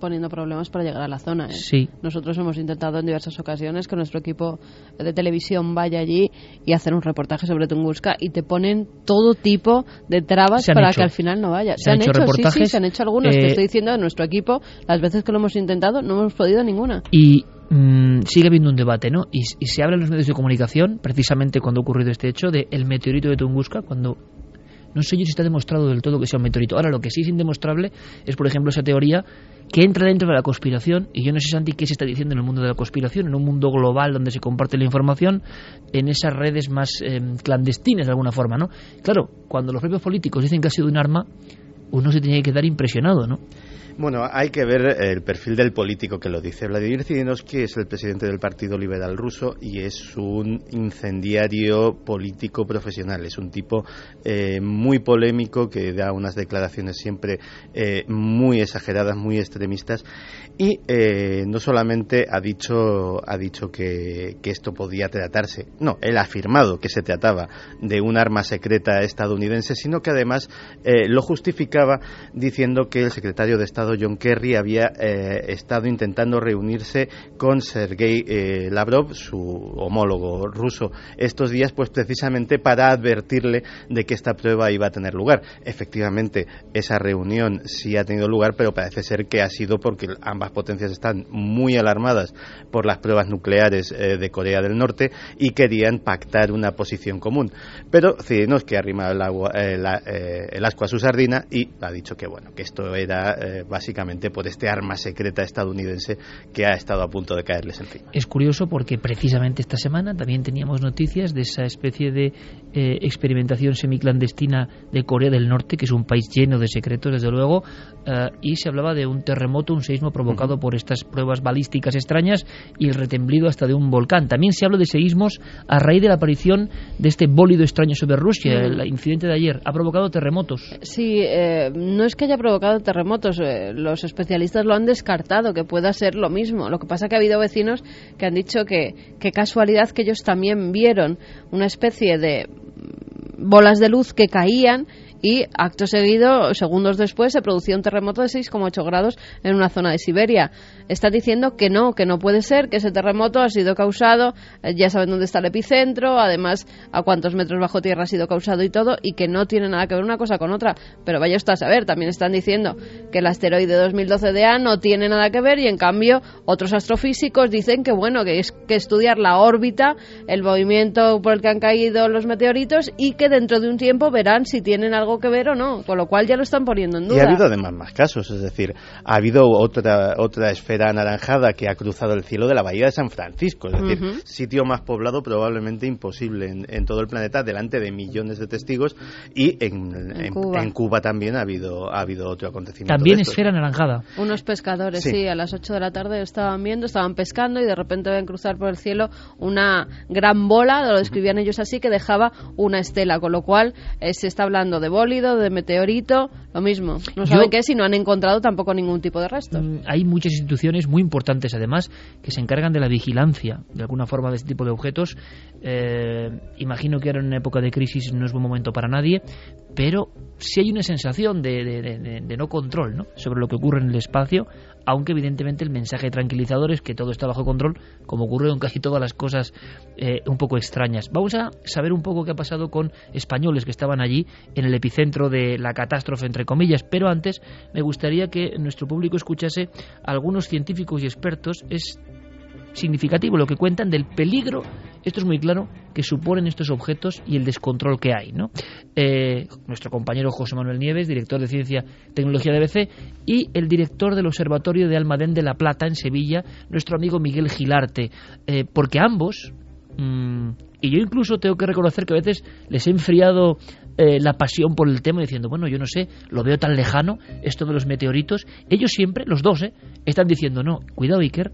poniendo problemas para llegar a la zona. ¿eh? Sí. Nosotros hemos intentado en diversas ocasiones que nuestro equipo de televisión vaya allí y hacer un reportaje sobre Tunguska y te ponen todo tipo de trabas para que al final no vaya. Se, han, hecho, reportajes, sí, sí, se han hecho algunos. te eh, estoy diciendo de nuestro equipo, las veces que lo hemos intentado no hemos podido ninguna. Y Mm, sigue habiendo un debate, ¿no? Y, se habla en los medios de comunicación, precisamente cuando ha ocurrido este hecho, de meteorito de Tunguska, cuando no sé yo si está demostrado del todo que sea un meteorito. Ahora, lo que sí es indemostrable es, por ejemplo, esa teoría que entra dentro de la conspiración, y yo no sé, Santi, qué se está diciendo en el mundo de la conspiración, en un mundo global donde se comparte la información, en esas redes más em, clandestinas de alguna forma, ¿no? Claro, cuando los propios políticos dicen que ha sido un arma, uno se tiene que quedar impresionado, ¿no? Bueno, hay que ver el perfil del político que lo dice. Vladimir Zirinovsky es el presidente del Partido Liberal Ruso y es un incendiario político profesional. Es un tipo eh, muy polémico que da unas declaraciones siempre eh, muy exageradas, muy extremistas y eh, no solamente ha dicho, ha dicho que, que esto podía tratarse, no, él ha afirmado que se trataba de un arma secreta estadounidense, sino que además lo justificaba diciendo que el secretario de Estado John Kerry había eh, estado intentando reunirse con Sergei eh, Lavrov, su homólogo ruso, estos días, pues precisamente para advertirle de que esta prueba iba a tener lugar. Efectivamente, esa reunión sí ha tenido lugar, pero parece ser que ha sido porque ambas potencias están muy alarmadas por las pruebas nucleares eh, de Corea del Norte y querían pactar una posición común. Pero es que arrima el, agua, el asco a su sardina y ha dicho que bueno que esto era básicamente por este arma secreta estadounidense que ha estado a punto de caerles encima. Es curioso porque precisamente esta semana también teníamos noticias de esa especie de eh, experimentación semiclandestina de Corea del Norte, que es un país lleno de secretos, desde luego, eh, y se hablaba de un terremoto, un seísmo provocado por estas pruebas balísticas extrañas y el retemblido hasta de un volcán. También se habla de seísmos a raíz de la aparición de este bólido extraño sobre Rusia. El incidente de ayer ha provocado terremotos. Sí, eh, no es que haya provocado terremotos los especialistas lo han descartado, que pueda ser lo mismo. Lo que pasa que ha habido vecinos que han dicho que, qué casualidad que ellos también vieron una especie de bolas de luz que caían y acto seguido, segundos después, se producía un terremoto de 6,8 grados en una zona de Siberia. Está diciendo que no, que no puede ser, que ese terremoto ha sido causado, eh, ya saben dónde está el epicentro, además a cuántos metros bajo tierra ha sido causado y todo, y que no tiene nada que ver una cosa con otra. Pero vaya usted a saber, también están diciendo que el asteroide 2012 A no tiene nada que ver y en cambio otros astrofísicos dicen que bueno, que es que estudiar la órbita, el movimiento por el que han caído los meteoritos y que dentro de un tiempo verán si tienen algo que ver o no, con lo cual ya lo están poniendo en duda. Y ha habido además más casos, es decir, ha habido otra, otra esfera anaranjada que ha cruzado el cielo de la bahía de San Francisco, es decir, sitio más poblado probablemente imposible en, todo el planeta, delante de millones de testigos, y en, Cuba. también ha habido, ha habido otro acontecimiento. También esfera anaranjada. Unos pescadores, sí. a las 8 de la tarde estaban viendo, estaban pescando y de repente ven cruzar por el cielo una gran bola, lo describían ellos así, que dejaba una estela, con lo cual eh, se está hablando de bólido, de meteorito, lo mismo. No saben qué si no han encontrado tampoco ningún tipo de restos. Mm, hay muchas instituciones muy importantes, además, que se encargan de la vigilancia, de alguna forma, de este tipo de objetos. Eh, imagino que ahora en una época de crisis no es buen momento para nadie, pero sí hay una sensación de, de, no control ¿no? sobre lo que ocurre en el espacio, aunque evidentemente el mensaje tranquilizador es que todo está bajo control, como ocurre con casi todas las cosas eh, un poco extrañas. Vamos a saber un poco qué ha pasado con españoles que estaban allí en el epicentro de la catástrofe, entre comillas, pero antes me gustaría que nuestro público escuchase a algunos científicos y expertos. Es significativo lo que cuentan del peligro, esto es muy claro, que suponen estos objetos y el descontrol que hay. ¿no? Eh, nuestro compañero José Manuel Nieves, director de Ciencia y Tecnología de BC, y el director del Observatorio de Almadén de la Plata en Sevilla, nuestro amigo Miguel Gilarte, eh, porque ambos, mm, y yo incluso tengo que reconocer que a veces les he enfriado eh, la pasión por el tema diciendo, bueno, yo no sé, lo veo tan lejano, esto de los meteoritos, ellos siempre, los dos, ¿eh? están diciendo, no, cuidado Iker,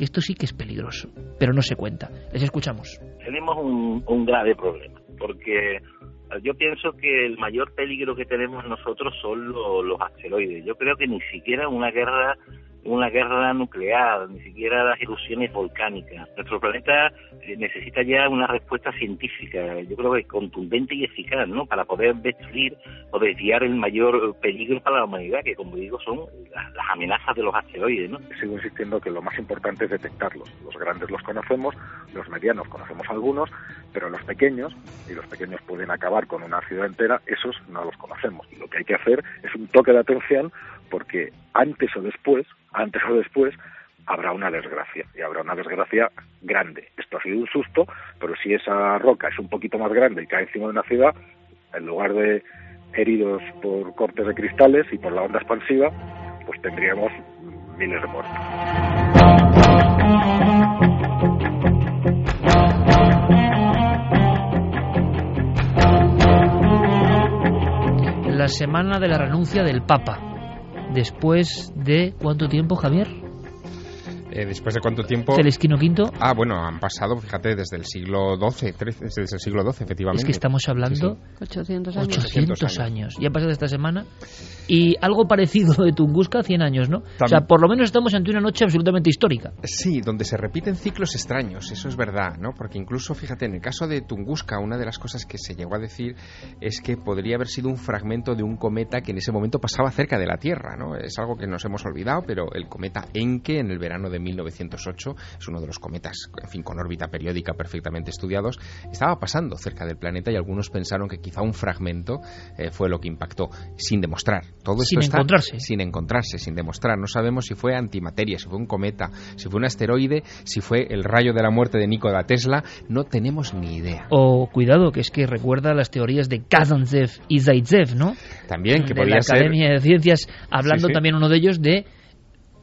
que esto sí que es peligroso, pero no se cuenta. Les escuchamos. Tenemos un, un grave problema, porque yo pienso que el mayor peligro que tenemos nosotros son los asteroides. Yo creo que ni siquiera una guerra una guerra nuclear, ni siquiera las erupciones volcánicas. Nuestro planeta eh, necesita ya una respuesta científica, yo creo que contundente y eficaz, ¿no? Para poder destruir o desviar el mayor peligro para la humanidad, que como digo son las, amenazas de los asteroides, ¿no? Sigo insistiendo que lo más importante es detectarlos. Los grandes los conocemos, los medianos conocemos algunos, pero los pequeños, y los pequeños pueden acabar con una ciudad entera, esos no los conocemos. Lo que hay que hacer es un toque de atención porque antes o después, antes o después, habrá una desgracia, y habrá una desgracia grande. Esto ha sido un susto, pero si esa roca es un poquito más grande y cae encima de una ciudad, en lugar de heridos por cortes de cristales y por la onda expansiva, pues tendríamos miles de muertos. La semana de la renuncia del Papa después de cuánto tiempo, Javier? Eh, después de cuánto tiempo. Celestino V. Ah, bueno, han pasado, fíjate, desde el siglo XII, desde el siglo XII, efectivamente. Es que estamos hablando. Sí, sí. 800 años. 800 años. Ya ha pasado esta semana. Y algo parecido de Tunguska, 100 años, ¿no? Tam o sea, por lo menos estamos ante una noche absolutamente histórica. Sí, donde se repiten ciclos extraños, eso es verdad, ¿no? Porque incluso, fíjate, en el caso de Tunguska, una de las cosas que se llegó a decir es que podría haber sido un fragmento de un cometa que en ese momento pasaba cerca de la Tierra, ¿no? Es algo que nos hemos olvidado, pero el cometa Encke en el verano de 1908 es uno de los cometas, en fin, con órbita periódica perfectamente estudiados, estaba pasando cerca del planeta y algunos pensaron que quizá un fragmento eh, fue lo que impactó, sin demostrar. Todo sin esto encontrarse. Está sin encontrarse, sin demostrar. No sabemos si fue antimateria, si fue un cometa, si fue un asteroide, si fue el rayo de la muerte de Nikola Tesla. No tenemos ni idea. O cuidado, que es que recuerda las teorías de Kazantsev y Zaitsev, ¿no? También, que de la ser... Academia de Ciencias, hablando Sí, sí. también uno de ellos de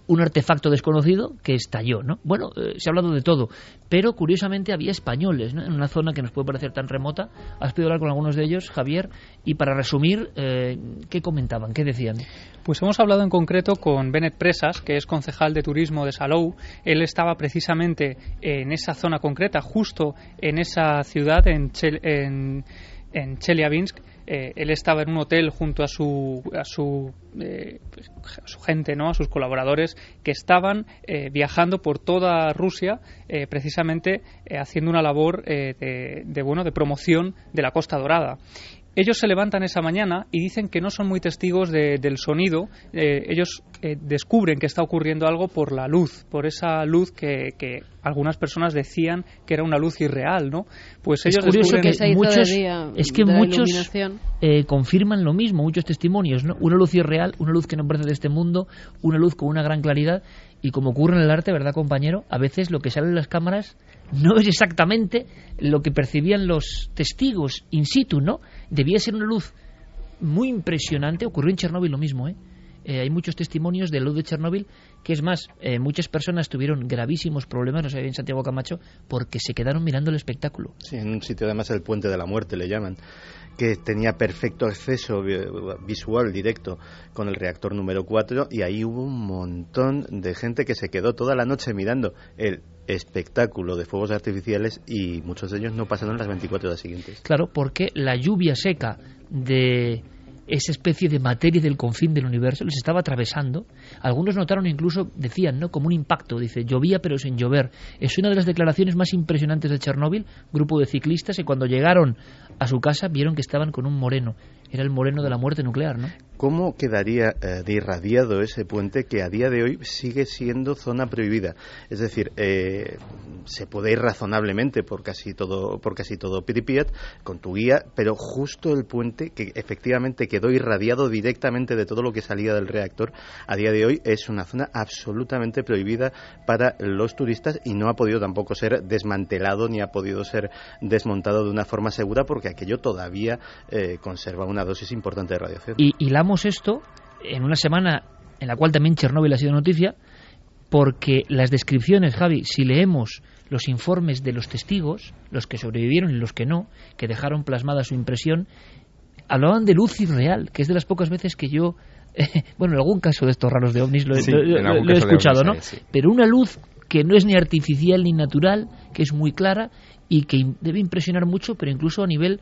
un artefacto desconocido que estalló, ¿no? Bueno, eh, se ha hablado de todo, pero curiosamente había españoles, ¿no? En una zona que nos puede parecer tan remota. Has podido hablar con algunos de ellos, Javier, y para resumir, eh, ¿qué comentaban? ¿Qué decían? Pues hemos hablado en concreto con Bennett Presas, que es concejal de turismo de Salou. Él estaba precisamente en esa zona concreta, justo en esa ciudad, en, Chel- en Chelyabinsk. Eh, él estaba en un hotel junto a su, a su, eh, pues, a su gente, ¿no? a sus colaboradores, que estaban eh, viajando por toda Rusia, eh, precisamente eh, haciendo una labor eh, de, de, bueno, de promoción de la Costa Dorada. Ellos se levantan esa mañana y dicen que no son muy testigos de- del sonido. Eh, ellos eh, descubren que está ocurriendo algo por la luz, por esa luz que, que algunas personas decían que era una luz irreal, ¿no? Pues Es ellos curioso descubren que se hizo muchos, de día, es que de muchos eh, confirman lo mismo, muchos testimonios, ¿no? Una luz irreal, una luz que no parece de este mundo, una luz con una gran claridad y como ocurre en el arte, ¿verdad, compañero? A veces lo que sale en las cámaras no es exactamente lo que percibían los testigos in situ, ¿no? Debía ser una luz muy impresionante. Ocurrió en Chernóbil lo mismo, ¿eh? Eh, hay muchos testimonios de luz de Chernóbil, que es más, eh, muchas personas tuvieron gravísimos problemas, no sé, Santiago Camacho, porque se quedaron mirando el espectáculo. Sí, en un sitio además el puente de la muerte le llaman, que tenía perfecto acceso vi- visual directo con el reactor número 4 y ahí hubo un montón de gente que se quedó toda la noche mirando el espectáculo de fuegos artificiales y muchos de ellos no pasaron las 24 horas siguientes. Claro, porque la lluvia seca de esa especie de materia del confín del universo les estaba atravesando. Algunos notaron incluso, decían, ¿no? Como un impacto, dice, llovía pero sin llover. Es una de las declaraciones más impresionantes de Chernóbil, grupo de ciclistas, y cuando llegaron a su casa vieron que estaban con un moreno. Era el moreno de la muerte nuclear, ¿no? ¿Cómo quedaría eh, de irradiado ese puente que a día de hoy sigue siendo zona prohibida? Es decir, eh, se puede ir razonablemente por casi todo, por casi todo Pripyat con tu guía, pero justo el puente que efectivamente quedó irradiado directamente de todo lo que salía del reactor, a día de hoy es una zona absolutamente prohibida para los turistas y no ha podido tampoco ser desmantelado ni ha podido ser desmontado de una forma segura porque aquello todavía eh, conserva una dosis importante de radiación. Esto en una semana en la cual también Chernóbil ha sido noticia, porque las descripciones, Javi, si leemos los informes de los testigos, los que sobrevivieron y los que no, que dejaron plasmada su impresión, hablaban de luz irreal, que es de las pocas veces que yo, eh, [LAUGHS] bueno, en algún caso de estos raros de ovnis lo, Sí, lo- he escuchado, ovnis ¿no? sí. Pero una luz que no es ni artificial ni natural, que es muy clara y que debe impresionar mucho, pero incluso a nivel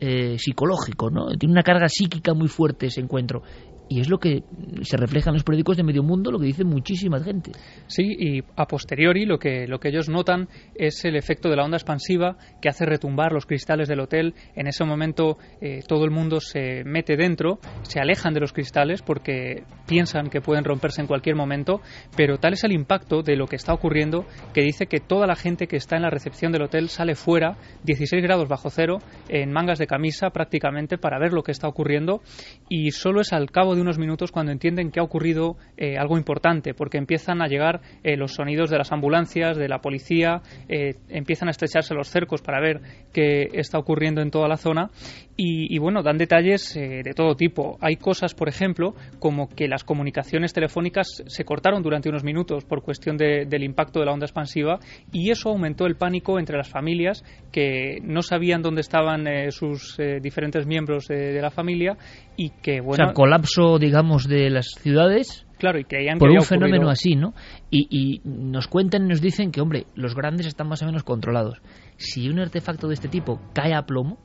eh, psicológico, ¿no? Tiene una carga psíquica muy fuerte ese encuentro. Y es lo que se refleja en los periódicos de medio mundo, lo que dice muchísima gente. Sí, y a posteriori lo que, lo que ellos notan es el efecto de la onda expansiva que hace retumbar los cristales del hotel. En ese momento eh, todo el mundo se mete dentro, se alejan de los cristales porque piensan que pueden romperse en cualquier momento, pero tal es el impacto de lo que está ocurriendo que dice que toda la gente que está en la recepción del hotel sale fuera, 16 grados bajo cero, en mangas de camisa prácticamente para ver lo que está ocurriendo y solo es al cabo de unos minutos cuando entienden que ha ocurrido eh, algo importante, porque empiezan a llegar eh, los sonidos de las ambulancias, de la policía, eh, empiezan a estrecharse los cercos para ver qué está ocurriendo en toda la zona y, bueno, dan detalles de todo tipo. Hay cosas, por ejemplo, como que las comunicaciones telefónicas se cortaron durante unos minutos por cuestión de- del impacto de la onda expansiva y eso aumentó el pánico entre las familias que no sabían dónde estaban sus diferentes miembros de la familia y que, bueno, o sea, colapso digamos, de las ciudades. Claro, y creían por que un fenómeno así, ¿no? Y, y nos cuentan y nos dicen que, hombre, los grandes están más o menos controlados. Si un artefacto de este tipo cae a plomo,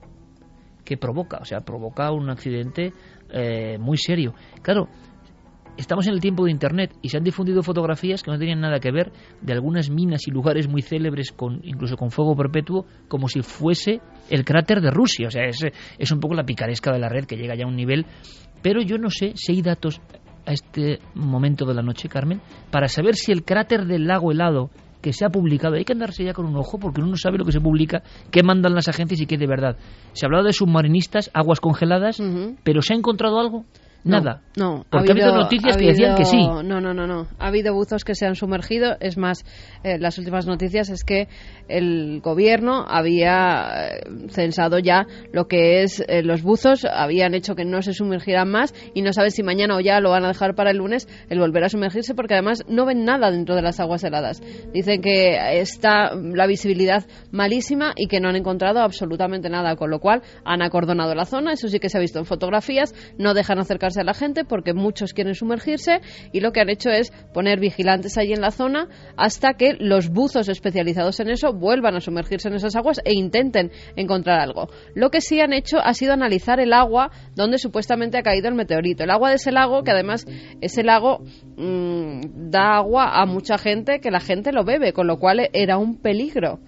¿qué provoca? O sea, provoca un accidente eh, muy serio. Claro, estamos en el tiempo de Internet y se han difundido fotografías que no tenían nada que ver de algunas minas y lugares muy célebres, con incluso con fuego perpetuo, como si fuese el cráter de Rusia. O sea, es, es un poco la picaresca de la red que llega ya a un nivel. Pero yo no sé si hay datos a este momento de la noche, Carmen, para saber si el cráter del lago helado que se ha publicado, hay que andarse ya con un ojo porque uno no sabe lo que se publica, qué mandan las agencias y qué de verdad. Se ha hablado de submarinistas, aguas congeladas, pero ¿se ha encontrado algo? Nada. No, Porque ha habido noticias que decían que sí. No, no, no, no. Ha habido buzos que se han sumergido. Es más, eh, las últimas noticias es que el gobierno había eh, censado ya lo que es eh, los buzos, habían hecho que no se sumergieran más y no saben si mañana o ya lo van a dejar para el lunes el volver a sumergirse porque además no ven nada dentro de las aguas heladas. Dicen que está la visibilidad malísima y que no han encontrado absolutamente nada, con lo cual han acordonado la zona, eso sí que se ha visto en fotografías, no dejan acercarse la gente porque muchos quieren sumergirse y lo que han hecho es poner vigilantes allí en la zona hasta que los buzos especializados en eso vuelvan a sumergirse en esas aguas e intenten encontrar algo. Lo que sí han hecho ha sido analizar el agua donde supuestamente ha caído el meteorito. El agua de ese lago, que además ese lago mm, da agua a mucha gente que la gente lo bebe, con lo cual era un peligro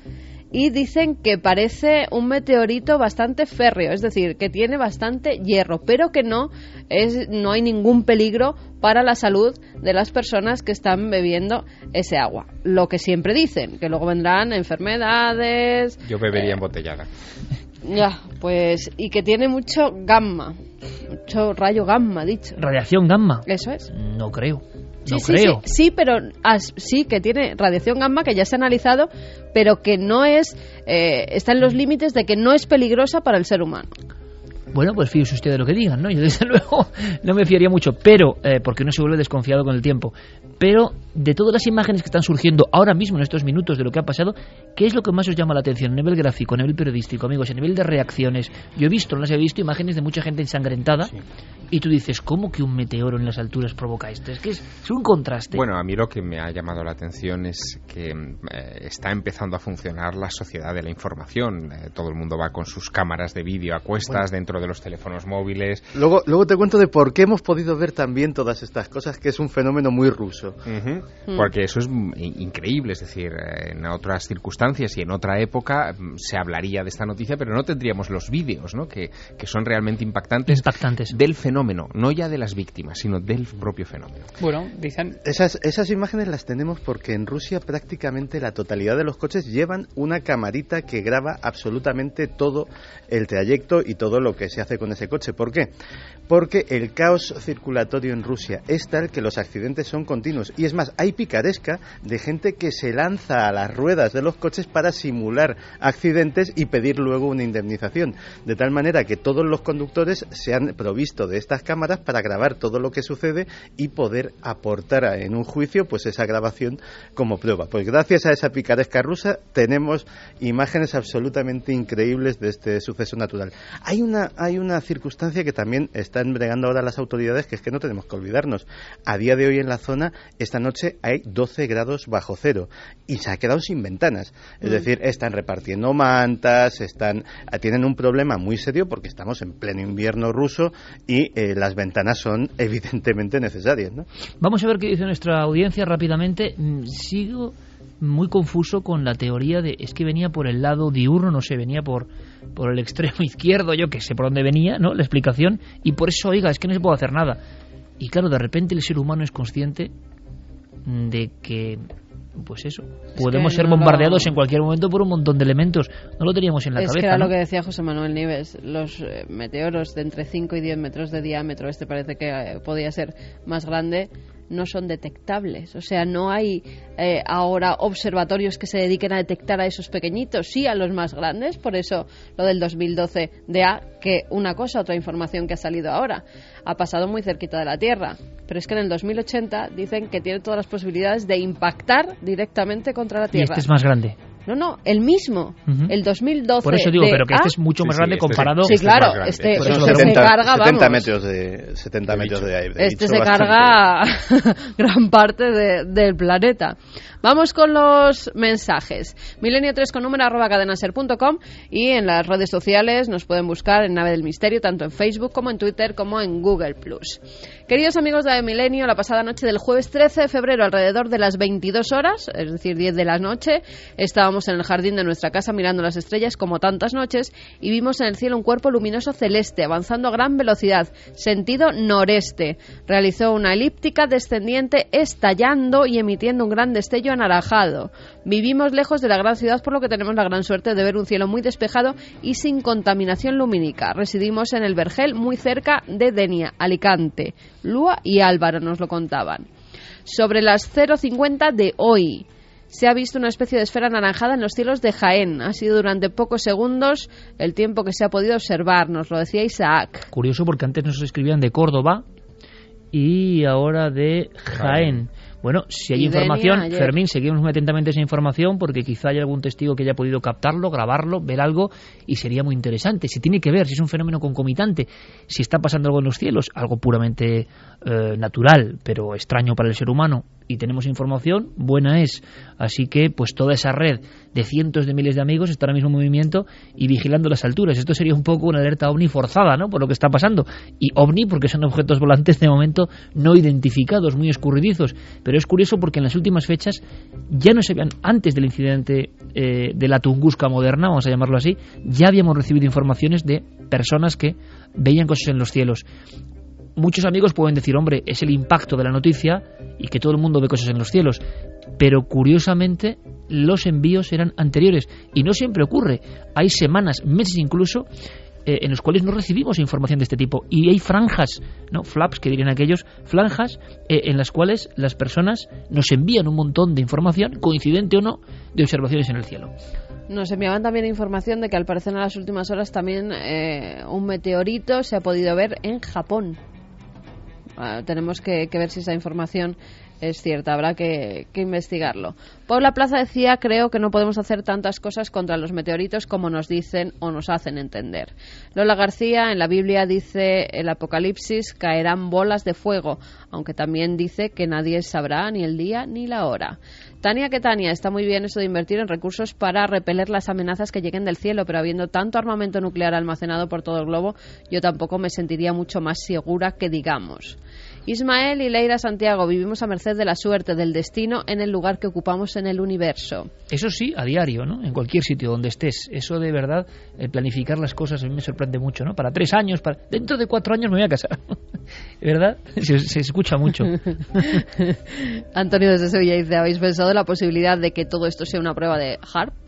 y dicen que parece un meteorito bastante férreo, es decir, que tiene bastante hierro, pero que no es no hay ningún peligro para la salud de las personas que están bebiendo ese agua. Lo que siempre dicen, que luego vendrán enfermedades, Yo bebería embotellada. ya, pues y que tiene mucho gamma, mucho rayo gamma, dicho. Radiación gamma. Eso es. No creo. Sí, No sí, creo. Sí, sí, pero as- sí que tiene radiación gamma que ya se ha analizado, pero que no es, eh, está en los límites de que no es peligrosa para el ser humano. Bueno, pues fíjese usted de lo que digan, ¿no? Yo desde [LAUGHS] luego no me fiaría mucho, pero, eh, porque uno se vuelve desconfiado con el tiempo. Pero de todas las imágenes que están surgiendo ahora mismo en estos minutos de lo que ha pasado, ¿qué es lo que más os llama la atención a nivel gráfico, a nivel periodístico, amigos, a nivel de reacciones? Yo he visto, no las he visto, imágenes de mucha gente ensangrentada y tú dices, ¿cómo que un meteoro en las alturas provoca esto? Es que es, es un contraste. Bueno, a mí lo que me ha llamado la atención es que eh, está empezando a funcionar la sociedad de la información. Eh, todo el mundo va con sus cámaras de vídeo a cuestas dentro de los teléfonos móviles. Luego, luego te cuento de por qué hemos podido ver también todas estas cosas, que es un fenómeno muy ruso. Mm. Porque eso es in- increíble, es decir, en otras circunstancias y en otra época mm, se hablaría de esta noticia, pero no tendríamos los vídeos, ¿no? Que, que son realmente impactantes, impactantes del fenómeno, no ya de las víctimas, sino del propio fenómeno. Bueno, dicen... Esas, esas imágenes las tenemos porque en Rusia prácticamente la totalidad de los coches llevan una camarita que graba absolutamente todo el trayecto y todo lo que se hace con ese coche. ¿Por qué? Porque el caos circulatorio en Rusia es tal que los accidentes son continuos. Y es más, hay picaresca de gente que se lanza a las ruedas de los coches para simular accidentes y pedir luego una indemnización. De tal manera que todos los conductores se han provisto de estas cámaras para grabar todo lo que sucede y poder aportar en un juicio pues esa grabación como prueba. Pues gracias a esa picaresca rusa tenemos imágenes absolutamente increíbles de este suceso natural. Hay una, hay una circunstancia que también están bregando ahora las autoridades que es que no tenemos que olvidarnos. A día de hoy en la zona, esta noche hay 12 grados bajo cero y se ha quedado sin ventanas. Es Mm. decir, están repartiendo mantas, están, ah, tienen un problema muy serio porque estamos en pleno invierno ruso y eh, las ventanas son [LAUGHS] evidentemente necesarias. ¿no? Vamos a ver qué dice nuestra audiencia rápidamente. Mm, Sigo muy confuso con la teoría de es que venía por el lado diurno, no sé, venía por, por el extremo [LAUGHS] izquierdo, yo que sé por dónde venía, ¿no? La explicación. Y por eso, oiga, es que no se puede hacer nada. Y claro, de repente el ser humano es consciente de que, pues eso, podemos ser no lo- bombardeados en cualquier momento por un montón de elementos. No lo teníamos en la es cabeza. que era ¿no? lo que decía José Manuel Nieves, los eh, meteoros de entre 5 y 10 metros de diámetro, este parece que eh, podía ser más grande, no son detectables. O sea, no hay eh, ahora observatorios que se dediquen a detectar a esos pequeñitos, sí a los más grandes, por eso lo del 2012 de A, que una cosa, otra información que ha salido ahora, ha pasado muy cerquita de la Tierra. Pero es que en el 2080 dicen que tiene todas las posibilidades de impactar directamente contra la Y Tierra. este es más grande. No, no, el mismo, Ujú. el 2012. Por eso digo, pero que este ah, es mucho Sí, más sí, grande este es- comparado. Sí, este es claro, este, eso este lo se pregunto. carga, 70 vamos. metros de, 70 metros de, de Este bicho se bastante. carga [LAUGHS] gran parte de- del planeta. Vamos con los mensajes. Milenio 3 con número arroba cadenaser.com y en las redes sociales nos pueden buscar en Nave del Misterio, tanto en Facebook como en Twitter como en Google+. Queridos amigos de Milenio, la pasada noche del jueves 13 de febrero, alrededor de las 22 horas, es decir, 10 de la noche, estábamos en el jardín de nuestra casa mirando las estrellas como tantas noches y vimos en el cielo un cuerpo luminoso celeste avanzando a gran velocidad, sentido noreste. Realizó una elíptica descendiente estallando y emitiendo un gran destello anaranjado. Vivimos lejos de la gran ciudad por lo que tenemos la gran suerte de ver un cielo muy despejado y sin contaminación lumínica. Residimos en el Vergel muy cerca de Denia, Alicante. Lua y Álvaro nos lo contaban. Sobre las 0.50 de hoy. Se ha visto una especie de esfera anaranjada en los cielos de Jaén. Ha sido durante pocos segundos el tiempo que se ha podido observar, nos lo decía Isaac. Curioso porque antes nos escribían de Córdoba y ahora de Jaén. Bueno, si hay información, ayer. Fermín, seguimos muy atentamente esa información porque quizá haya algún testigo que haya podido captarlo, grabarlo, ver algo y sería muy interesante. Si tiene que ver, si es un fenómeno concomitante, si está pasando algo en los cielos, algo puramente eh, natural, pero extraño para el ser humano, y tenemos información, buena es. Así que, pues toda esa red de cientos de miles de amigos está ahora mismo en movimiento y vigilando las alturas. Esto sería un poco una alerta ovni forzada, ¿no? Por lo que está pasando. Y ovni porque son objetos volantes de momento no identificados, muy escurridizos. Pero es curioso porque en las últimas fechas ya no se vean, antes del incidente eh, de la Tunguska moderna, vamos a llamarlo así, ya habíamos recibido informaciones de personas que veían cosas en los cielos muchos amigos pueden decir, hombre, es el impacto de la noticia y que todo el mundo ve cosas en los cielos. Pero curiosamente los envíos eran anteriores y no siempre ocurre. Hay semanas, meses incluso, eh, en los cuales no recibimos información de este tipo y hay franjas, no flaps que dirían aquellos, franjas eh, en las cuales las personas nos envían un montón de información, coincidente o no, de observaciones en el cielo. Nos enviaban también información de que al parecer en las últimas horas también eh, un meteorito se ha podido ver en Japón. Ah, tenemos que, que ver si esa información es cierta, habrá que, que investigarlo. Paula Plaza decía, creo que no podemos hacer tantas cosas contra los meteoritos como nos dicen o nos hacen entender. Lola García, en la Biblia dice, el Apocalipsis caerán bolas de fuego, aunque también dice que nadie sabrá ni el día ni la hora. Tania que Tania, está muy bien eso de invertir en recursos para repeler las amenazas que lleguen del cielo, pero habiendo tanto armamento nuclear almacenado por todo el globo, yo tampoco me sentiría mucho más segura que digamos. Ismael y Leira Santiago, vivimos a merced de la suerte, del destino en el lugar que ocupamos en el universo. Eso sí, a diario, ¿no? En cualquier sitio donde estés. Eso de verdad, el planificar las cosas a mí me sorprende mucho, ¿no? Para tres años, para... dentro de cuatro años me voy a casar. [LAUGHS] ¿Verdad? Se, se escucha mucho. [LAUGHS] Antonio desde Sevilla dice, ¿habéis pensado en la posibilidad de que todo esto sea una prueba de HARP?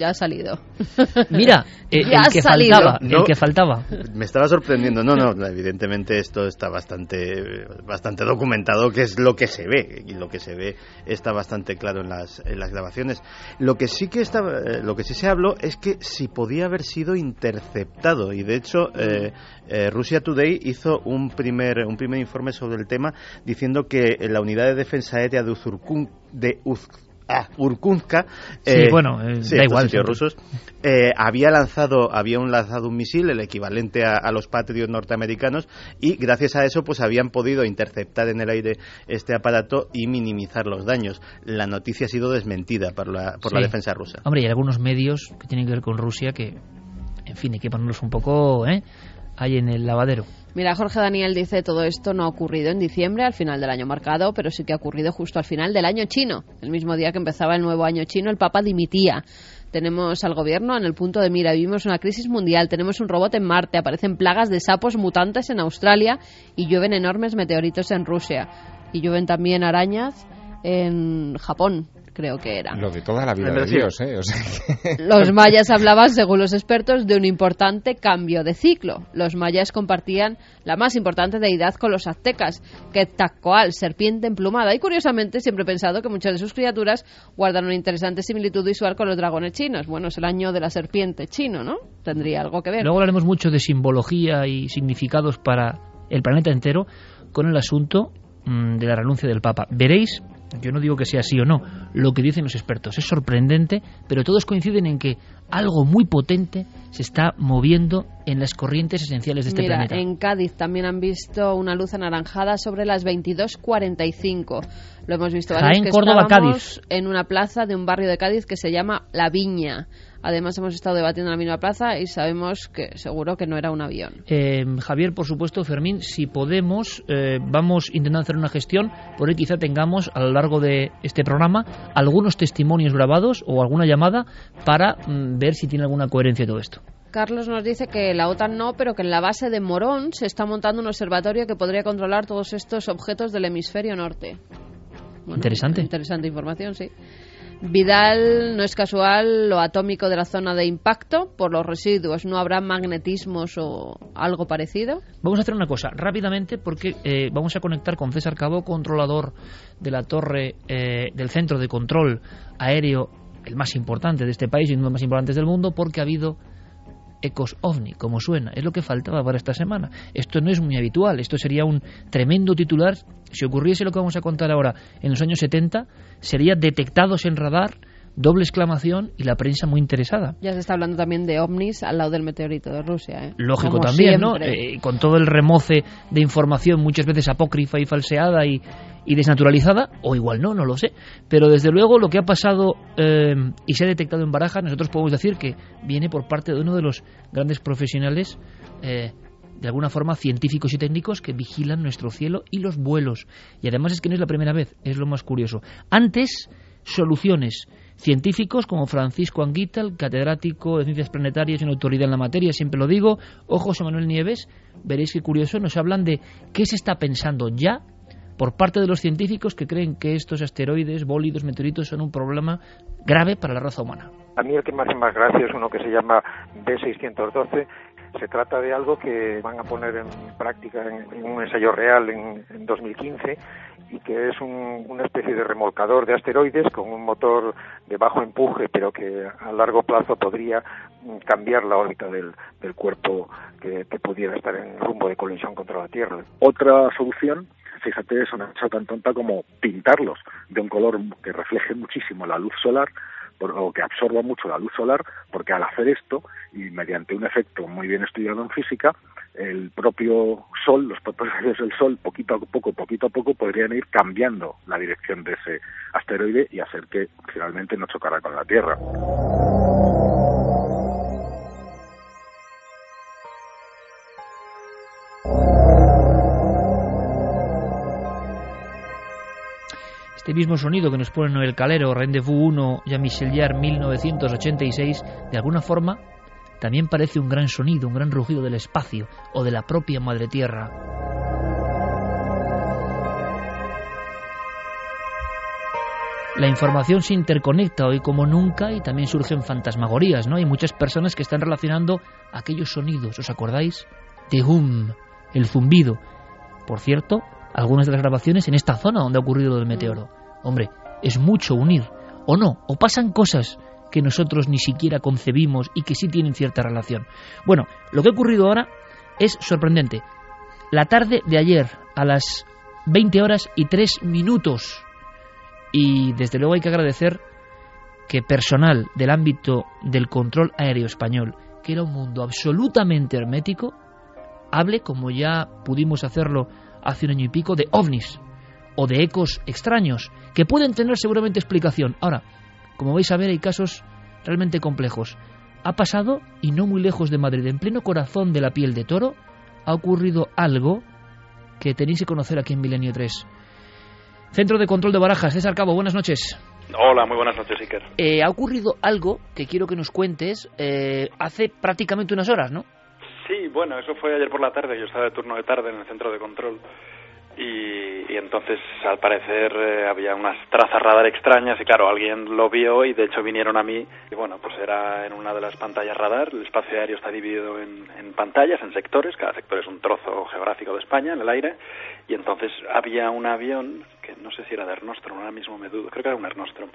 Ya ha salido. [LAUGHS] Mira, [LAUGHS] eh, Ya el ha que salido. faltaba, No. el que faltaba. Me estaba sorprendiendo. No, no, evidentemente esto está bastante, bastante documentado, que es lo que se ve. Y lo que se ve está bastante claro en las, en las grabaciones. Lo que sí que está, eh, lo que sí se habló es que si podía haber sido interceptado. Y de hecho, eh, eh, Russia Today hizo un primer, un primer informe sobre el tema diciendo que la unidad de defensa aérea de Uzurkun, de Uz- ah, Urkunska, Sí, bueno, eh, sí, da estos igual, rusos, eh, había lanzado había un lanzado un misil el equivalente a, a los Patriot norteamericanos y gracias a eso pues habían podido interceptar en el aire este aparato y minimizar los daños. La noticia ha sido desmentida por la por la defensa rusa. Hombre, y hay algunos medios que tienen que ver con Rusia que, en fin, hay que ponerlos un poco ¿eh? Ahí en el lavadero. Mira, Jorge Daniel dice, todo esto no ha ocurrido en diciembre, al final del año marcado, pero sí que ha ocurrido justo al final del año chino. El mismo día que empezaba el nuevo año chino, el Papa dimitía. Tenemos al gobierno en el punto de mira, vivimos una crisis mundial, tenemos un robot en Marte, aparecen plagas de sapos mutantes en Australia y llueven enormes meteoritos en Rusia. Y llueven también arañas en Japón, creo que era. Lo de toda la vida de. Dios, ¿eh? O sea que- Los mayas hablaban, según los expertos, de un importante cambio de ciclo. Los mayas compartían la más importante deidad con los aztecas, Quetzalcoatl, serpiente emplumada. Y curiosamente siempre he pensado que muchas de sus criaturas guardan una interesante similitud visual con los dragones chinos. Bueno, es el año de la serpiente chino, ¿no? Tendría algo que ver. Luego hablaremos mucho de simbología y significados para el planeta entero con el asunto mm, de la renuncia del Papa. Veréis yo no digo que sea así o no, lo que dicen los expertos es sorprendente, pero todos coinciden en que algo muy potente se está moviendo en las corrientes esenciales de este Mira, planeta. en Cádiz también han visto una luz anaranjada sobre las 22.45. Lo hemos visto varios Jaén, que Córdoba, Cádiz. en una plaza de un barrio de Cádiz que se llama La Viña. Además hemos estado debatiendo en la misma plaza y sabemos que seguro que no era un avión. Eh, Javier, por supuesto, Fermín, si podemos, eh, vamos intentando hacer una gestión, por ahí quizá tengamos a lo largo de este programa algunos testimonios grabados o alguna llamada para mm, ver si tiene alguna coherencia todo esto. Carlos nos dice que la OTAN no, pero que en la base de Morón se está montando un observatorio que podría controlar todos estos objetos del hemisferio norte. Bueno, Interesante. Interesante información, sí. Vidal no es casual lo atómico de la zona de impacto por los residuos. ¿No habrá magnetismos o algo parecido? Vamos a hacer una cosa rápidamente porque eh, vamos a conectar con César Cabo, controlador de la torre eh, del centro de control aéreo, el más importante de este país y uno de los más importantes del mundo, porque ha habido ecos ovni, como suena. Es lo que faltaba para esta semana. Esto no es muy habitual. Esto sería un tremendo titular. Si ocurriese lo que vamos a contar ahora en los años 70, sería detectados en radar, doble exclamación y la prensa muy interesada. Ya se está hablando también de ovnis al lado del meteorito de Rusia. ¿eh? Lógico Como también, siempre. ¿no? Eh, con todo el remoce de información, muchas veces apócrifa y falseada y, y desnaturalizada, o igual no, no lo sé. Pero desde luego lo que ha pasado eh, y se ha detectado en Barajas, nosotros podemos decir que viene por parte de uno de los grandes profesionales, eh, de alguna forma científicos y técnicos, que vigilan nuestro cielo y los vuelos. Y además es que no es la primera vez, es lo más curioso. Antes, soluciones. Científicos como Francisco Anguita, el catedrático de Ciencias Planetarias y una autoridad en la materia, siempre lo digo, o José Manuel Nieves, veréis qué curioso, nos hablan de qué se está pensando ya por parte de los científicos que creen que estos asteroides, bólidos, meteoritos son un problema grave para la raza humana. A mí el que me hace más gracia es uno que se llama B612. Se trata de algo que van a poner en práctica en, en un ensayo real en, en 2015 y que es un- una especie de remolcador de asteroides con un motor de bajo empuje, pero que a largo plazo podría mm, cambiar la órbita del, del cuerpo que, que pudiera estar en rumbo de colisión contra la Tierra. Otra solución, fíjate, es una cosa tan tonta como pintarlos de un color que refleje muchísimo la luz solar o que absorba mucho la luz solar, porque al hacer esto, y mediante un efecto muy bien estudiado en física, el propio Sol, los propios [LAUGHS] rayos del Sol, poquito a poco, poquito a poco, podrían ir cambiando la dirección de ese asteroide y hacer que finalmente no chocara con la Tierra. Este mismo sonido que nos pone Noel Calero, Rendezvous 1, Jean-Michel Jarre, 1986, de alguna forma también parece un gran sonido, un gran rugido del espacio o de la propia Madre Tierra. La información se interconecta hoy como nunca y también surgen fantasmagorías, ¿no? Hay muchas personas que están relacionando aquellos sonidos, ¿os acordáis? De hum, el zumbido. Por cierto, algunas de las grabaciones en esta zona donde ha ocurrido el meteoro. Hombre, es mucho unir, o no, o pasan cosas que nosotros ni siquiera concebimos y que sí tienen cierta relación. Bueno, lo que ha ocurrido ahora es sorprendente. La tarde de ayer, a las 20 horas y 3 minutos, y desde luego hay que agradecer que personal del ámbito del control aéreo español, que era un mundo absolutamente hermético, hable, como ya pudimos hacerlo hace un año y pico, de ovnis o de ecos extraños, que pueden tener seguramente explicación. Ahora, como vais a ver, hay casos realmente complejos. Ha pasado, y no muy lejos de Madrid, en pleno corazón de la piel de toro, ha ocurrido algo que tenéis que conocer aquí en Milenio 3. Centro de Control de Barajas, César Cabo, buenas noches. Hola, muy buenas noches, Iker. Eh, ha ocurrido algo que quiero que nos cuentes eh, hace prácticamente unas horas, ¿no? Sí, bueno, eso fue ayer por la tarde. Yo estaba de turno de tarde en el centro de control. Y, y entonces, al parecer, eh, había unas trazas radar extrañas. Y claro, alguien lo vio y de hecho vinieron a mí. Y bueno, pues era en una de las pantallas radar. El espacio aéreo está dividido en, en pantallas, en sectores. Cada sector es un trozo geográfico de España en el aire. Y entonces había un avión, que no sé si era de Ernostrom, ahora mismo me dudo, creo que era un Ernostrom,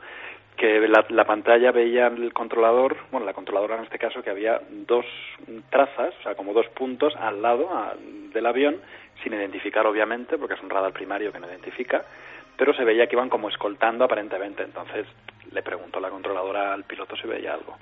que la, la, pantalla veía el controlador, bueno, la controladora en este caso, que había dos trazas, o sea, como dos puntos al lado del avión, sin identificar obviamente, porque es un radar primario que no identifica, pero se veía que iban como escoltando aparentemente. Entonces le preguntó la controladora al piloto si veía algo.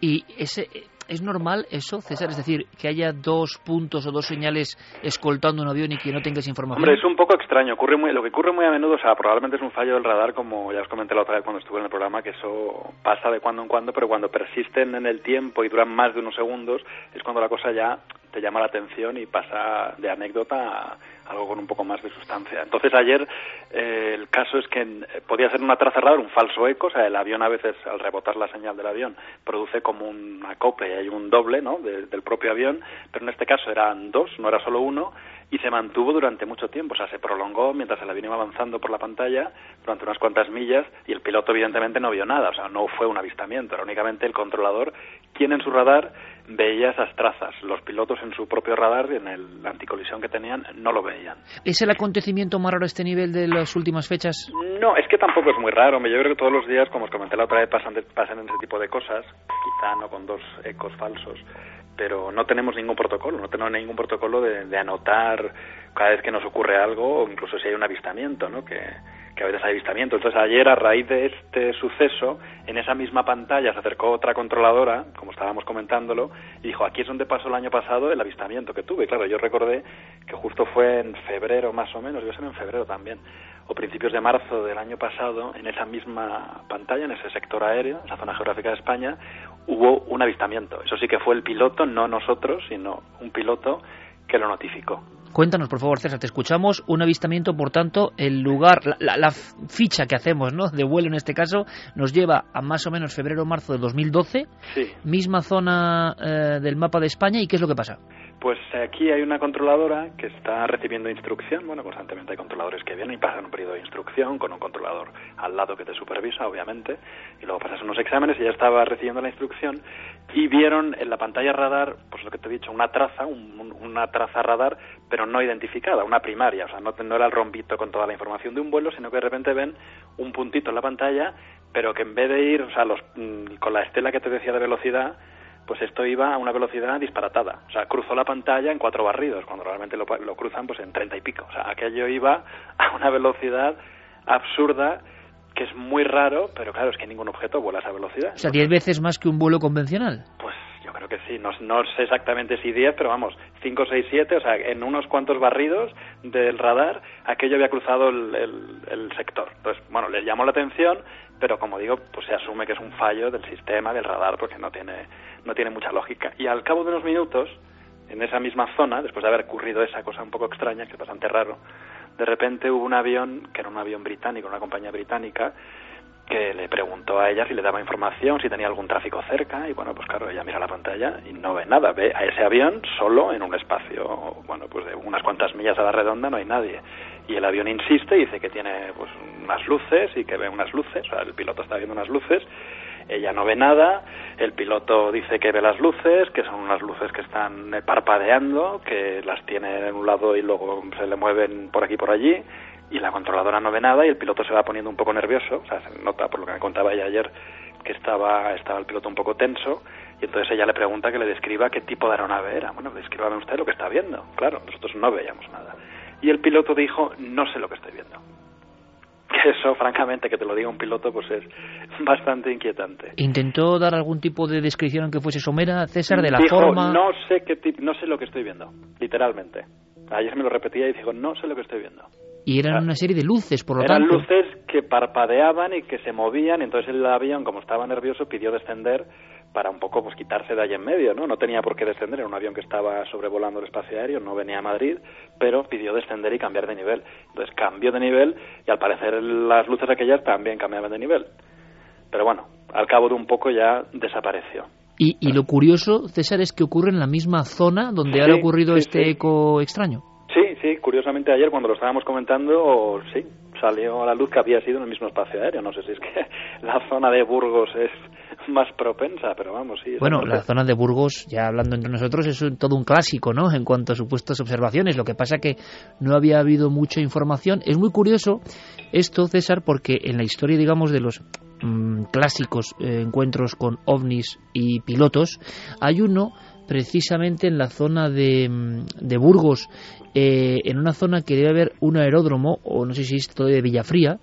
Y ese, ¿Es normal eso, César? Es decir, que haya dos puntos o dos señales escoltando un avión y que no tengas información. Hombre, es un poco extraño. Ocurre muy, lo que ocurre muy a menudo, o sea, probablemente es un fallo del radar, como ya os comenté la otra vez cuando estuve en el programa, que eso pasa de cuando en cuando, pero cuando persisten en el tiempo y duran más de unos segundos, es cuando la cosa ya te llama la atención y pasa de anécdota a algo con un poco más de sustancia. Entonces ayer eh, el caso es que eh, podía ser una traza radar, un falso eco, o sea, el avión a veces al rebotar la señal del avión produce como un acople y hay un doble, ¿no?, del propio avión, pero en este caso eran dos, no era solo uno, y se mantuvo durante mucho tiempo, o sea, se prolongó mientras el avión iba avanzando por la pantalla durante unas cuantas millas y el piloto evidentemente no vio nada, o sea, no fue un avistamiento, era únicamente el controlador quien en su radar veía esas trazas. Los pilotos en su propio radar, en el anticolisión que tenían, no lo veían. ¿Es el acontecimiento más raro este nivel de las últimas fechas? No, es que tampoco es muy raro. Yo creo que todos los días, como os comenté la otra vez, pasan, pasan ese tipo de cosas, quizá no con dos ecos falsos, pero no tenemos ningún protocolo, no tenemos ningún protocolo de, de anotar cada vez que nos ocurre algo o incluso si hay un avistamiento, ¿no? Que, que a veces hay avistamiento. Entonces ayer, a raíz de este suceso, en esa misma pantalla se acercó otra controladora, como estábamos comentándolo, y dijo, aquí es donde pasó el año pasado el avistamiento que tuve. Y claro, yo recordé que justo fue en febrero más o menos, yo ser en febrero también, o principios de marzo del año pasado, en esa misma pantalla, en ese sector aéreo, en esa zona geográfica de España, hubo un avistamiento. Eso sí que fue el piloto, no nosotros, sino un piloto que lo notificó. Cuéntanos, por favor, César, te escuchamos. Un avistamiento, por tanto, el lugar, la, ficha que hacemos, ¿no? De vuelo en este caso, nos lleva a más o menos febrero o marzo de 2012. Sí. Misma zona eh, del mapa de España. ¿Y qué es lo que pasa? Pues aquí hay una controladora que está recibiendo instrucción. Bueno, constantemente hay controladores que vienen y pasan un periodo de instrucción con un controlador al lado que te supervisa, obviamente, y luego pasas unos exámenes y ya estaba recibiendo la instrucción y vieron en la pantalla radar, pues lo que te he dicho, una traza, una traza radar, pero no identificada, una primaria. O sea, no, no era el rombito con toda la información de un vuelo, sino que de repente ven un puntito en la pantalla, pero que en vez de ir, o sea, los, mm, con la estela que te decía de velocidad, pues esto iba a una velocidad disparatada. O sea, cruzó la pantalla en cuatro barridos, cuando realmente lo, lo cruzan pues en treinta y pico. O sea, aquello iba [LAUGHS] a una velocidad absurda que es muy raro, pero claro, es que ningún objeto vuela a esa velocidad. O sea, diez veces más que un vuelo convencional. Pues creo que sí, no, no sé exactamente si diez, pero vamos, cinco, seis, siete, o sea, en unos cuantos barridos del radar, aquello había cruzado el, el sector. Entonces, bueno, les llamó la atención, pero como digo, pues se asume que es un fallo del sistema, del radar, porque no tiene no tiene mucha lógica. Y al cabo de unos minutos, en esa misma zona, después de haber ocurrido esa cosa un poco extraña, que es bastante raro, de repente hubo un avión, que era un avión británico, una compañía británica, que le preguntó a ella si le daba información, si tenía algún tráfico cerca, y bueno, pues claro, ella mira la pantalla y no ve nada, ve a ese avión solo en un espacio, bueno, pues de unas cuantas millas a la redonda no hay nadie. Y el avión insiste y dice que tiene pues unas luces y que ve unas luces, o sea, el piloto está viendo unas luces, ella no ve nada, el piloto dice que ve las luces, que son unas luces que están parpadeando, que las tiene en un lado y luego se le mueven por aquí por allí, y la controladora no ve nada y el piloto se va poniendo un poco nervioso, o sea, se nota por lo que me contaba ella ayer que estaba, estaba el piloto un poco tenso, y entonces ella le pregunta que le describa qué tipo de aeronave era. Bueno, descríbame usted lo que está viendo. Claro, nosotros no veíamos nada. Y el piloto dijo, no sé lo que estoy viendo [LAUGHS] que eso, francamente, que te lo diga un piloto, pues es bastante inquietante. ¿Intentó dar algún tipo de descripción aunque fuese somera, César, de la dijo, forma? No sé, qué no sé lo que estoy viendo, literalmente. Ayer me lo repetía y dijo, no sé lo que estoy viendo. Y eran una serie de luces, por lo eran tanto. luces que parpadeaban y que se movían, entonces el avión, como estaba nervioso, pidió descender para un poco pues quitarse de ahí en medio, ¿no? No tenía por qué descender, era un avión que estaba sobrevolando el espacio aéreo, no venía a Madrid, pero pidió descender y cambiar de nivel. Entonces cambió de nivel y al parecer las luces aquellas también cambiaban de nivel. Pero bueno, al cabo de un poco ya desapareció. Y, y lo curioso, César, es que ocurre en la misma zona donde Sí, ha ocurrido sí, este sí. eco extraño. Curiosamente ayer cuando lo estábamos comentando, sí, salió a la luz que había sido en el mismo espacio aéreo. No sé si es que [LAUGHS] la zona de Burgos es más propensa, pero vamos, sí. Bueno, la zona de Burgos, ya hablando entre nosotros, es un- todo un clásico, ¿no? En cuanto a supuestas observaciones. Lo que pasa que no había habido mucha información. Es muy curioso esto, César, porque en la historia, digamos, de los mm, clásicos eh, encuentros con ovnis y pilotos, hay uno precisamente en la zona de, de Burgos, eh, en una zona que debe haber un aeródromo, o no sé si es de Villafría,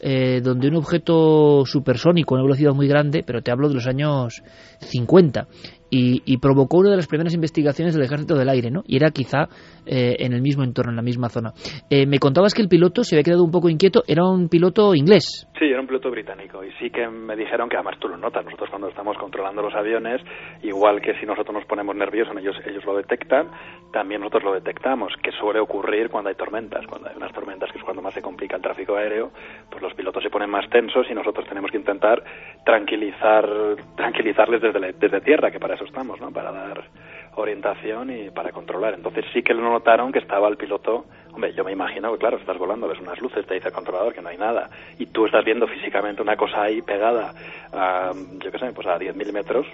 eh, donde un objeto supersónico una velocidad muy grande, pero te hablo de los años 50, y, provocó una de las primeras investigaciones del ejército del aire, ¿no? Y era quizá eh, en el mismo entorno, en la misma zona. Eh, me contabas que el piloto se había quedado un poco inquieto, era un piloto inglés. Sí, era un piloto británico y sí que me dijeron que además tú lo notas, nosotros cuando estamos controlando los aviones, igual que si nosotros nos ponemos nerviosos, ellos, ellos lo detectan, también nosotros lo detectamos, que suele ocurrir cuando hay tormentas, cuando hay unas tormentas que es cuando más se complica el tráfico aéreo, pues los pilotos se ponen más tensos y nosotros tenemos que intentar tranquilizar, [LAUGHS] tranquilizarles desde, desde tierra, que para eso estamos, ¿no? Para dar orientación y para controlar. Entonces sí que lo notaron que estaba el piloto, hombre, yo me imagino que claro, estás volando, ves unas luces, te dice el controlador que no hay nada, y tú estás viendo físicamente una cosa ahí pegada a, yo qué sé, pues a 10.000 metros,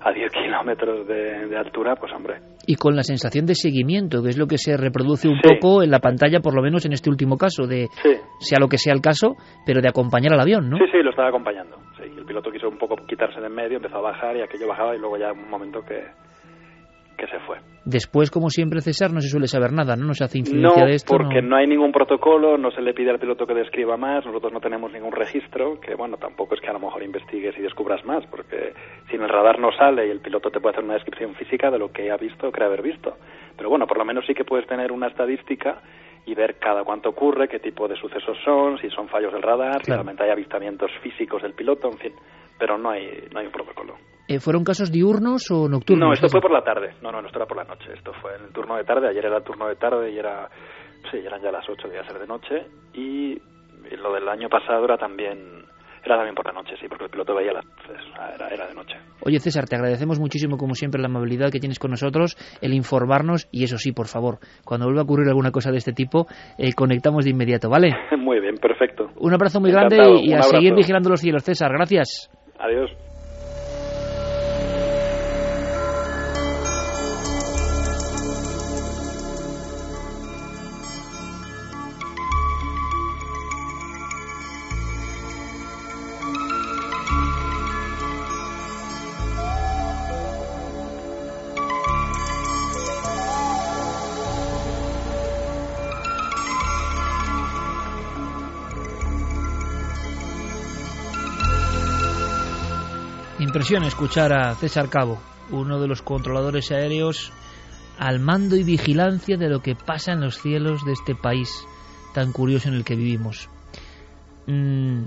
a 10 kilómetros de, altura, pues hombre. Y con la sensación de seguimiento, que es lo que se reproduce un poco en la pantalla, por lo menos en este último caso, de sea lo que sea el caso, pero de acompañar al avión, ¿no? Sí, sí, lo estaba acompañando. Sí. El piloto quiso un poco quitarse de en medio, empezó a bajar y aquello bajaba y luego ya un momento que, que se fue. Después, como siempre, César, no se suele saber nada, ¿no? No se hace incidencia de esto. Porque no... hay ningún protocolo, no se le pide al piloto que describa más, nosotros no tenemos ningún registro, que bueno, tampoco es que a lo mejor investigues y descubras más, porque si en el radar no sale y el piloto te puede hacer una descripción física de lo que ha visto o cree haber visto. Pero bueno, por lo menos sí que puedes tener una estadística y ver cada cuánto ocurre, qué tipo de sucesos son, si son fallos del radar, si realmente hay avistamientos físicos del piloto, en fin, pero no hay, no hay un protocolo. Eh, ¿Fueron casos diurnos o nocturnos? No, esto fue por la tarde. No, no, esto era por la noche. Esto fue en el turno de tarde. Ayer era el turno de tarde y era, sí, eran ya las 8, debía ser de noche. Y, lo del año pasado era también era también por la noche, sí, porque el piloto veía las era, era, de noche. Oye, César, te agradecemos muchísimo, como siempre, la amabilidad que tienes con nosotros, el informarnos, y eso sí, por favor, cuando vuelva a ocurrir alguna cosa de este tipo, eh, conectamos de inmediato, ¿vale? [LAUGHS] muy bien, perfecto. Un abrazo muy grande y, a seguir vigilando los cielos, César. Gracias. Adiós. Escuchar a César Cabo, uno de los controladores aéreos al mando y vigilancia de lo que pasa en los cielos de este país tan curioso en el que vivimos. Mm,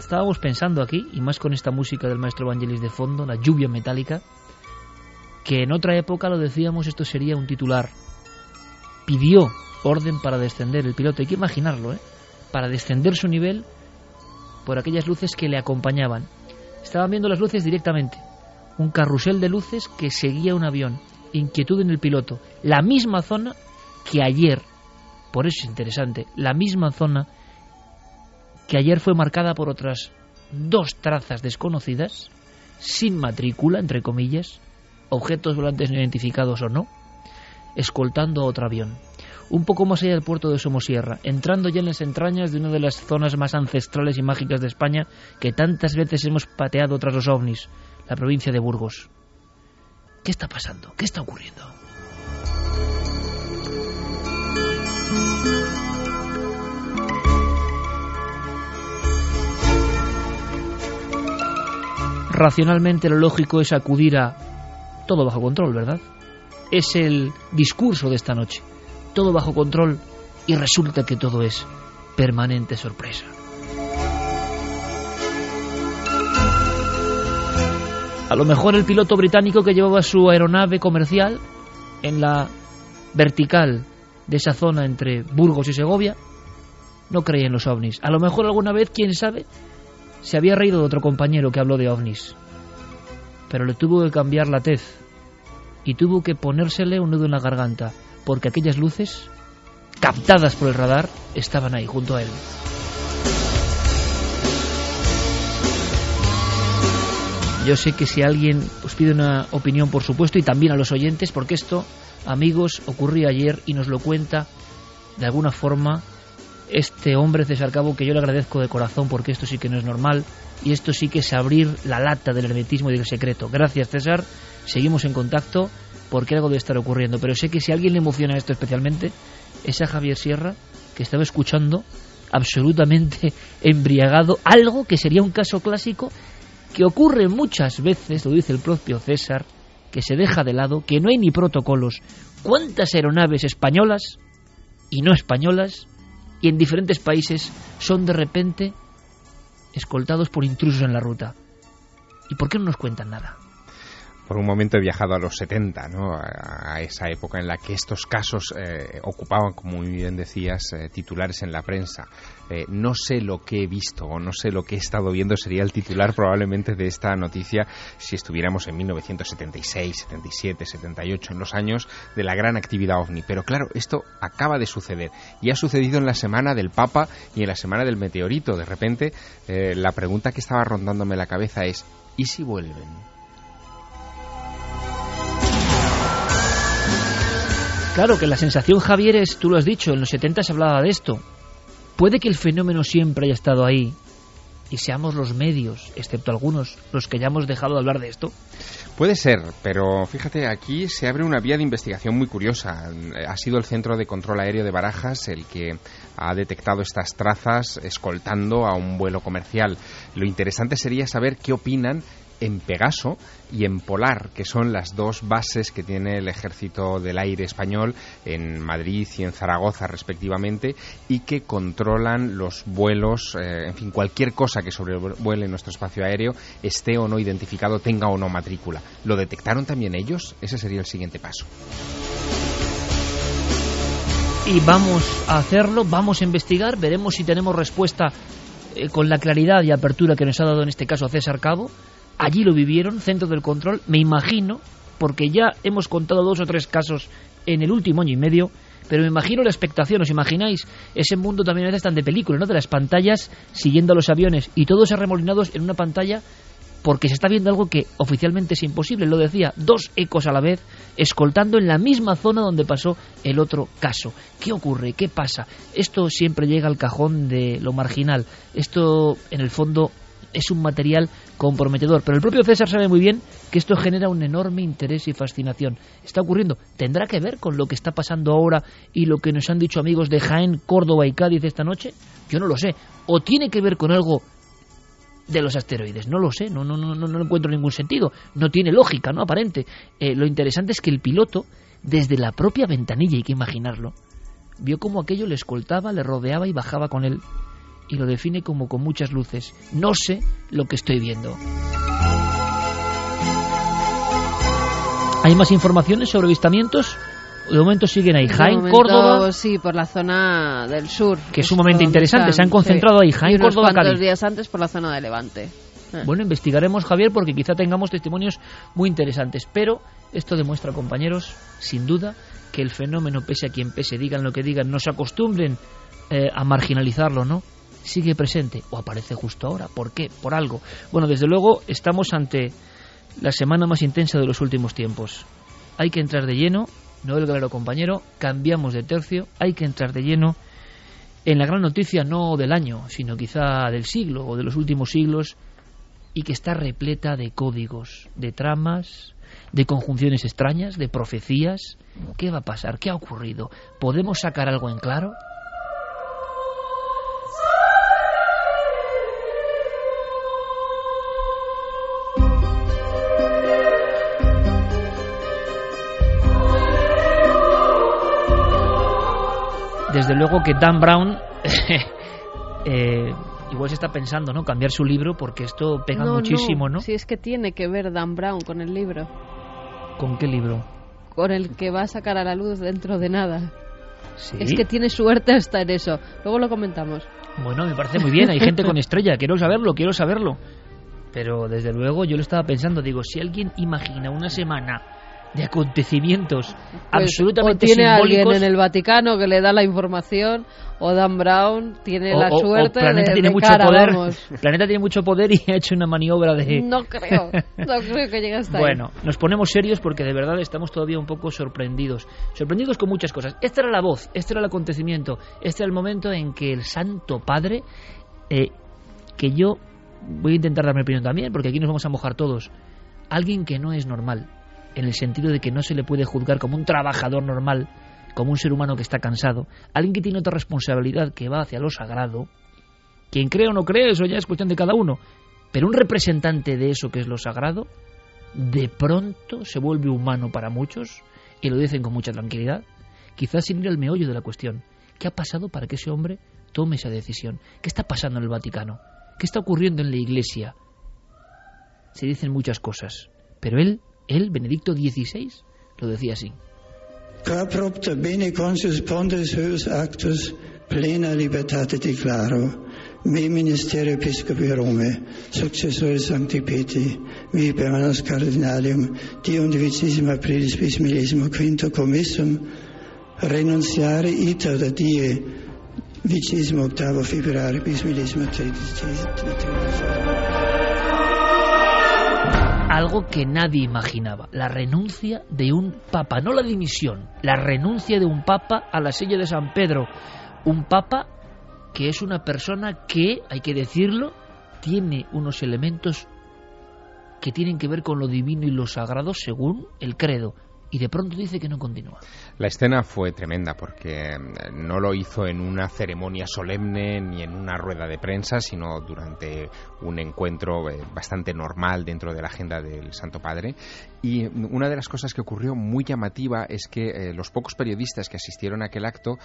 estábamos pensando aquí, y más con esta música del maestro Vangelis de fondo, la lluvia metálica, que en otra época lo decíamos, esto sería un titular. Pidió orden para descender el piloto, hay que imaginarlo, ¿eh? para descender su nivel por aquellas luces que le acompañaban. Estaban viendo las luces directamente. Un carrusel de luces que seguía un avión. Inquietud en el piloto. La misma zona que ayer, por eso es interesante, la misma zona que ayer fue marcada por otras dos trazas desconocidas, sin matrícula, entre comillas, objetos volantes no identificados o no, escoltando a otro avión un poco más allá del puerto de Somosierra, entrando ya en las entrañas de una de las zonas más ancestrales y mágicas de España que tantas veces hemos pateado tras los ovnis, la provincia de Burgos. ¿Qué está pasando? ¿Qué está ocurriendo? Racionalmente lo lógico es acudir a todo bajo control, ¿verdad? Es el discurso de esta noche todo bajo control y resulta que todo es permanente sorpresa. A lo mejor el piloto británico que llevaba su aeronave comercial en la vertical de esa zona entre Burgos y Segovia no creía en los ovnis. A lo mejor alguna vez, quién sabe, se había reído de otro compañero que habló de ovnis. Pero le tuvo que cambiar la tez y tuvo que ponérsele un nudo en la garganta porque aquellas luces, captadas por el radar, estaban ahí junto a él. Yo sé que si alguien os pide una opinión, por supuesto, y también a los oyentes, porque esto, amigos, ocurrió ayer y nos lo cuenta de alguna forma este hombre César Cabo, que yo le agradezco de corazón porque esto sí que no es normal y esto sí que es abrir la lata del hermetismo y del secreto. Gracias César seguimos en contacto porque algo debe estar ocurriendo. Pero sé que si a alguien le emociona esto especialmente, es a Javier Sierra, que estaba escuchando absolutamente [LAUGHS] embriagado algo que sería un caso clásico que ocurre muchas veces, lo dice el propio César, que se deja de lado, que no hay ni protocolos. ¿Cuántas aeronaves españolas y no españolas y en diferentes países son de repente escoltados por intrusos en la ruta? ¿Y por qué no nos cuentan nada? Por un momento he viajado a los 70, ¿no? a, esa época en la que estos casos eh, ocupaban, como muy bien decías, eh, titulares en la prensa. Eh, no sé lo que he visto o no sé lo que he estado viendo sería el titular probablemente de esta noticia si estuviéramos en 1976, 77, 78, en los años de la gran actividad ovni. Pero claro, esto acaba de suceder y ha sucedido en la semana del Papa y en la semana del meteorito. De repente, la pregunta que estaba rondándome la cabeza es, ¿y si vuelven? Claro que la sensación, Javier, es, tú lo has dicho, en los 70 se hablaba de esto. Puede que el fenómeno siempre haya estado ahí y seamos los medios, excepto algunos, los que ya hemos dejado de hablar de esto. Puede ser, pero fíjate, aquí se abre una vía de investigación muy curiosa. Ha sido el Centro de Control Aéreo de Barajas el que ha detectado estas trazas escoltando a un vuelo comercial. Lo interesante sería saber qué opinan en Pegaso y en Polar, que son las dos bases que tiene el Ejército del Aire español en Madrid y en Zaragoza respectivamente y que controlan los vuelos, eh, en fin, cualquier cosa que sobrevuele nuestro espacio aéreo, esté o no identificado, tenga o no matrícula. ¿Lo detectaron también ellos? Ese sería el siguiente paso. Y vamos a hacerlo, vamos a investigar, veremos si tenemos respuesta eh, con la claridad y apertura que nos ha dado en este caso César Cabo allí lo vivieron, centro del control, me imagino, porque ya hemos contado dos o tres casos en el último año y medio, pero me imagino la expectación, ¿os imagináis? Ese mundo también a veces tan de película, ¿no? De las pantallas siguiendo a los aviones y todos arremolinados en una pantalla porque se está viendo algo que oficialmente es imposible, lo decía, dos ecos a la vez, escoltando en la misma zona donde pasó el otro caso. ¿Qué ocurre? ¿Qué pasa? Esto siempre llega al cajón de lo marginal. Esto, en el fondo, es un material comprometedor. Pero el propio César sabe muy bien que esto genera un enorme interés y fascinación. Está ocurriendo. ¿Tendrá que ver con lo que está pasando ahora y lo que nos han dicho amigos de Jaén, Córdoba y Cádiz esta noche? Yo no lo sé. ¿O tiene que ver con algo de los asteroides. No lo sé, no, no, no, no encuentro ningún sentido. No tiene lógica, no aparente. Eh, lo interesante es que el piloto, desde la propia ventanilla, hay que imaginarlo, vio cómo aquello le escoltaba, le rodeaba y bajaba con él y lo define como con muchas luces. No sé lo que estoy viendo. ¿Hay más informaciones sobre avistamientos? De momento siguen ahí. Jaén, Córdoba. Sí, por la zona del sur. Que es sumamente interesante. Se han concentrado ahí. Jaén, Córdoba, Cádiz. días antes por la zona de Levante. Eh. Bueno, investigaremos, Javier, porque quizá tengamos testimonios muy interesantes. Pero esto demuestra, compañeros, sin duda, que el fenómeno, pese a quien pese, digan lo que digan, no se acostumbren eh, a marginalizarlo, ¿no? Sigue presente o aparece justo ahora. ¿Por qué? Por algo. Bueno, desde luego estamos ante la semana más intensa de los últimos tiempos. Hay que entrar de lleno, no el galero compañero, cambiamos de tercio, hay que entrar de lleno en la gran noticia no del año, sino quizá del siglo o de los últimos siglos y que está repleta de códigos, de tramas, de conjunciones extrañas, de profecías. ¿Qué va a pasar? ¿Qué ha ocurrido? ¿Podemos sacar algo en claro? Desde luego que Dan Brown [LAUGHS] eh, igual se está pensando, ¿no? Cambiar su libro porque esto pega muchísimo, ¿no? Si es que tiene que ver Dan Brown con el libro. ¿Con qué libro? Con el que va a sacar a la luz dentro de nada. Es que tiene suerte hasta en eso. Luego lo comentamos. Bueno, me parece muy bien. Hay gente con estrella. Quiero saberlo, quiero saberlo. Pero desde luego yo lo estaba pensando. Digo, si alguien imagina una semana de acontecimientos pues, absolutamente o tiene alguien en el Vaticano que le da la información o Dan Brown tiene la suerte Planeta de, tiene mucho poder. [LAUGHS] Planeta tiene mucho poder y ha hecho una maniobra de no creo no [LAUGHS] creo que llegue hasta bueno nos ponemos serios porque de verdad estamos todavía un poco sorprendidos. Sorprendidos con muchas cosas. Esta era la voz este era el acontecimiento este era el momento en que el Santo Padre eh, que yo voy a intentar darme opinión también porque aquí nos vamos a mojar todos alguien que no es normal en el sentido de que no se le puede juzgar como un trabajador normal, como un ser humano que está cansado, alguien que tiene otra responsabilidad que va hacia lo sagrado, quien cree o no cree, eso ya es cuestión de cada uno, pero un representante de eso que es lo sagrado, de pronto se vuelve humano para muchos, y lo dicen con mucha tranquilidad, quizás sin ir al meollo de la cuestión. ¿Qué ha pasado para que ese hombre tome esa decisión? ¿Qué está pasando en el Vaticano? ¿Qué está ocurriendo en la Iglesia? Se dicen muchas cosas, pero él, él, Benedicto XVI, lo decía así. bene consus pontes actus plena libertate declaro me ministerio episcopi Rome, successore Sancti Petri, mi permanus cardinalium, dium divicissima aprilis bis millesimo quinto commissum, renunciare iter da die vicesimo octavo februari bis millesimo algo que nadie imaginaba, la renuncia de un papa, no la dimisión, la renuncia de un papa a la silla de San Pedro, un papa que es una persona que, hay que decirlo, tiene unos elementos que tienen que ver con lo divino y lo sagrado según el credo y de pronto dice que no continúa. La escena fue tremenda porque eh, no lo hizo en una ceremonia solemne ni en una rueda de prensa, sino durante un encuentro eh, bastante normal dentro de la agenda del Santo Padre. Y una de las cosas que ocurrió muy llamativa es que eh, los pocos periodistas que asistieron a aquel acto,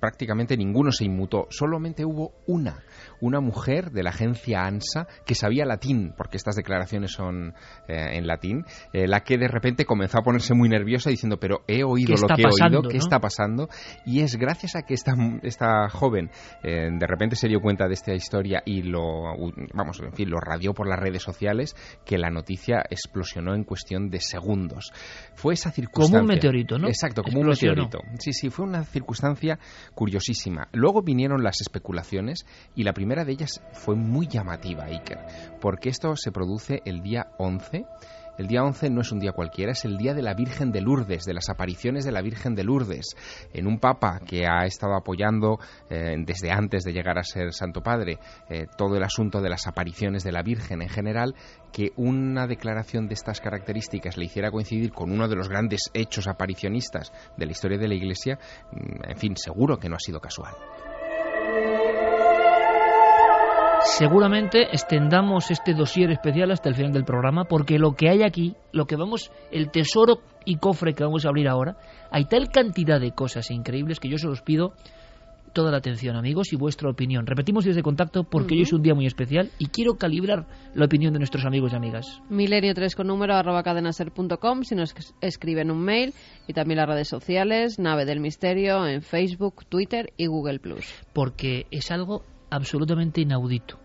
prácticamente ninguno se inmutó, solamente hubo una, una mujer de la agencia ANSA que sabía latín, porque estas declaraciones son en latín, la que de repente comenzó a ponerse muy nerviosa diciendo, pero he oído lo que he oído, ¿qué está pasando? Y es gracias a que esta, esta joven eh, de repente se dio cuenta de esta historia y lo, vamos, en fin, lo radió por las redes sociales que la noticia explosionó en cuestión de segundos. Fue esa circunstancia. Como un meteorito, ¿no? Exacto, como un meteorito. Sí, sí, fue una circunstancia curiosísima. Luego vinieron las especulaciones y la primera de ellas fue muy llamativa, Iker, porque esto se produce el día 11 el día 11 no es un día cualquiera, es el día de la Virgen de Lourdes, de las apariciones de la Virgen de Lourdes, en un papa que ha estado apoyando eh, desde antes de llegar a ser Santo Padre eh, todo el asunto de las apariciones de la Virgen en general, que una declaración de estas características le hiciera coincidir con uno de los grandes hechos aparicionistas de la historia de la Iglesia, mm, en fin, seguro que no ha sido casual. Seguramente extendamos este dossier especial hasta el final del programa porque lo que hay aquí, lo que vamos, el tesoro y cofre que vamos a abrir ahora, hay tal cantidad de cosas increíbles que yo se los pido toda la atención, amigos, y vuestra opinión. Repetimos desde contacto porque hoy es un día muy especial y quiero calibrar la opinión de nuestros amigos y amigas. Milenio 3 con número arroba cadenaser.com si nos escriben un mail y también las redes sociales, Nave del Misterio en Facebook, Twitter y Google Plus. Porque es algo absolutamente inaudito.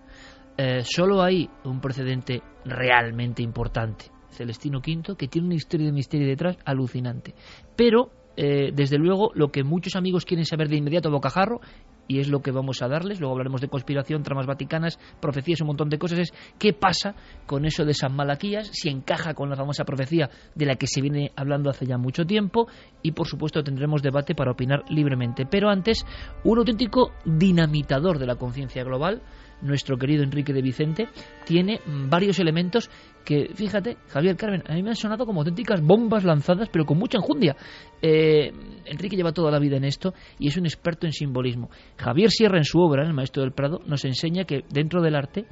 Eh, solo hay un precedente realmente importante, Celestino V, que tiene una historia de misterio detrás alucinante. Pero, eh, desde luego, lo que muchos amigos quieren saber de inmediato a bocajarro, y es lo que vamos a darles, luego hablaremos de conspiración, tramas vaticanas, profecías, un montón de cosas, es qué pasa con eso de San Malaquías, si encaja con la famosa profecía de la que se viene hablando hace ya mucho tiempo, y por supuesto tendremos debate para opinar libremente. Pero antes, un auténtico dinamitador de la conciencia global, nuestro querido Enrique de Vicente, tiene varios elementos que, fíjate, Javier Carmen, a mí me han sonado como auténticas bombas lanzadas, pero con mucha enjundia. Eh, Enrique lleva toda la vida en esto y es un experto en simbolismo. Javier Sierra, en su obra, El Maestro del Prado, nos enseña que dentro del arte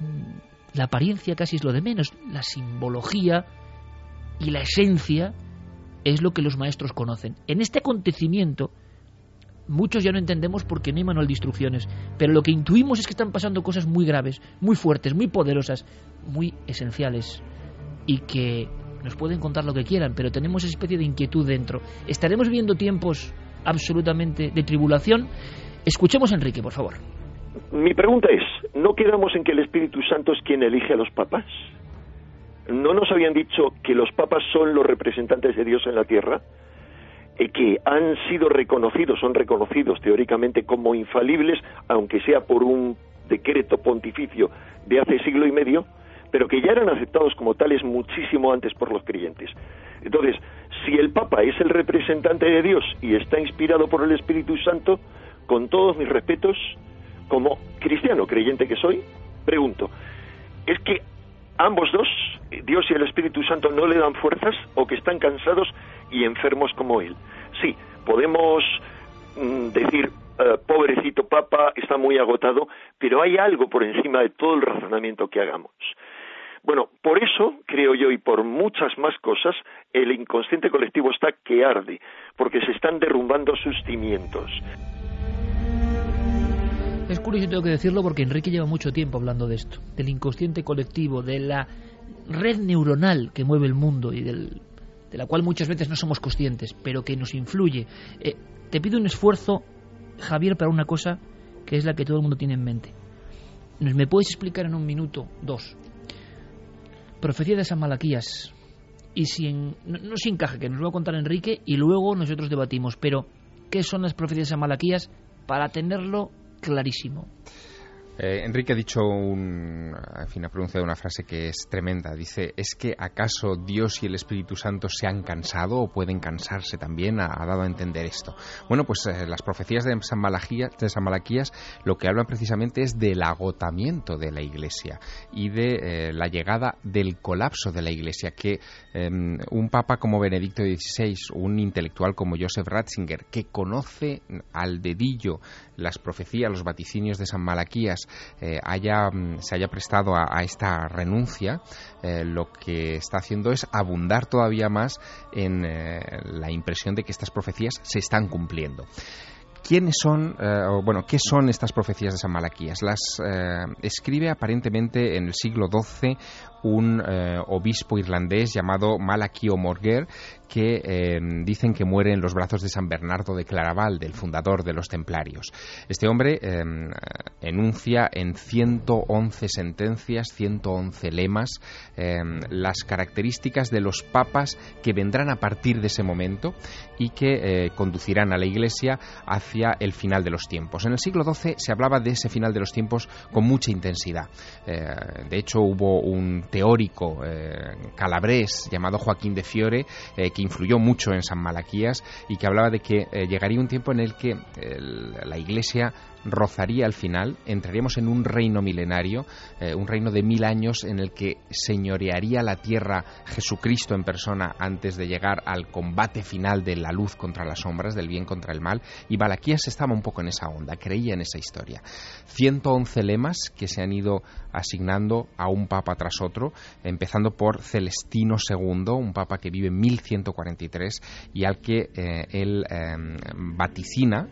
mm, la apariencia casi es lo de menos, la simbología y la esencia es lo que los maestros conocen. En este acontecimiento, muchos ya no entendemos porque no hay manual de instrucciones, pero lo que intuimos es que están pasando cosas muy graves, muy fuertes, muy poderosas, muy esenciales y que nos pueden contar lo que quieran, pero tenemos esa especie de inquietud dentro. ¿Estaremos viviendo tiempos absolutamente de tribulación? Escuchemos a Enrique, por favor. Mi pregunta es, ¿no quedamos en que el Espíritu Santo es quien elige a los papas? ¿No nos habían dicho que los papas son los representantes de Dios en la tierra? Eh, que han sido reconocidos, son reconocidos teóricamente como infalibles, aunque sea por un decreto pontificio de hace siglo y medio, pero que ya eran aceptados como tales muchísimo antes por los creyentes. Entonces, si el Papa es el representante de Dios y está inspirado por el Espíritu Santo, con todos mis respetos, como cristiano creyente que soy, pregunto, ¿es que ambos dos, Dios y el Espíritu Santo, no le dan fuerzas o que están cansados y enfermos como él. Sí, podemos mm, decir, eh, pobrecito Papa, está muy agotado, pero hay algo por encima de todo el razonamiento que hagamos. Bueno, por eso, creo yo, y por muchas más cosas, el inconsciente colectivo está que arde, porque se están derrumbando sus cimientos. Es curioso, tengo que decirlo, porque Enrique lleva mucho tiempo hablando de esto, del inconsciente colectivo, de la red neuronal que mueve el mundo y del, de la cual muchas veces no somos conscientes, pero que nos influye. Eh, te pido un esfuerzo, Javier, para una cosa que es la que todo el mundo tiene en mente. ¿Me puedes explicar en un minuto, dos? Profecía de San Malaquías. Y si no, no se encaja, que nos lo va a contar Enrique y luego nosotros debatimos. Pero, ¿qué son las profecías de San Malaquías para tenerlo clarísimo? Eh, Enrique ha dicho, un, en fin, ha pronunciado una frase que es tremenda. Dice, ¿es que acaso Dios y el Espíritu Santo se han cansado o pueden cansarse también? Ha, dado a entender esto. Bueno, pues eh, las profecías de San, Malaquías, de San Malaquías lo que hablan precisamente es del agotamiento de la Iglesia y de eh, la llegada del colapso de la Iglesia, que em, un papa como Benedicto XVI, un intelectual como Joseph Ratzinger, que conoce al dedillo las profecías, los vaticinios de San Malaquías, eh, haya, mm, se haya prestado a, esta renuncia, eh, lo que está haciendo es abundar todavía más en eh, la impresión de que estas profecías se están cumpliendo. ¿Quiénes son, bueno, qué son estas profecías de San Malaquías? Las escribe aparentemente en el siglo XII un obispo irlandés llamado Malachio Morger, que em, dicen que muere en los brazos de San Bernardo de Claraval, del fundador de los templarios. Este hombre em, enuncia en 111 sentencias, 111 lemas, em, las características de los papas que vendrán a partir de ese momento y que eh, conducirán a la Iglesia hacia el final de los tiempos. En el siglo XII se hablaba de ese final de los tiempos con mucha intensidad. Eh, de hecho, hubo un teórico eh, calabrés llamado Joaquín de Fiore que influyó mucho en San Malaquías y que hablaba de que eh, llegaría un tiempo en el que la Iglesia rozaría al final, entraríamos en un reino milenario, eh, un reino de mil años en el que señorearía la tierra Jesucristo en persona antes de llegar al combate final de la luz contra las sombras, del bien contra el mal, y Malaquías estaba un poco en esa onda, creía en esa historia. 111 lemas que se han ido asignando a un papa tras otro, empezando por Celestino II, un papa que vive en 1143 y al que eh, él eh, vaticina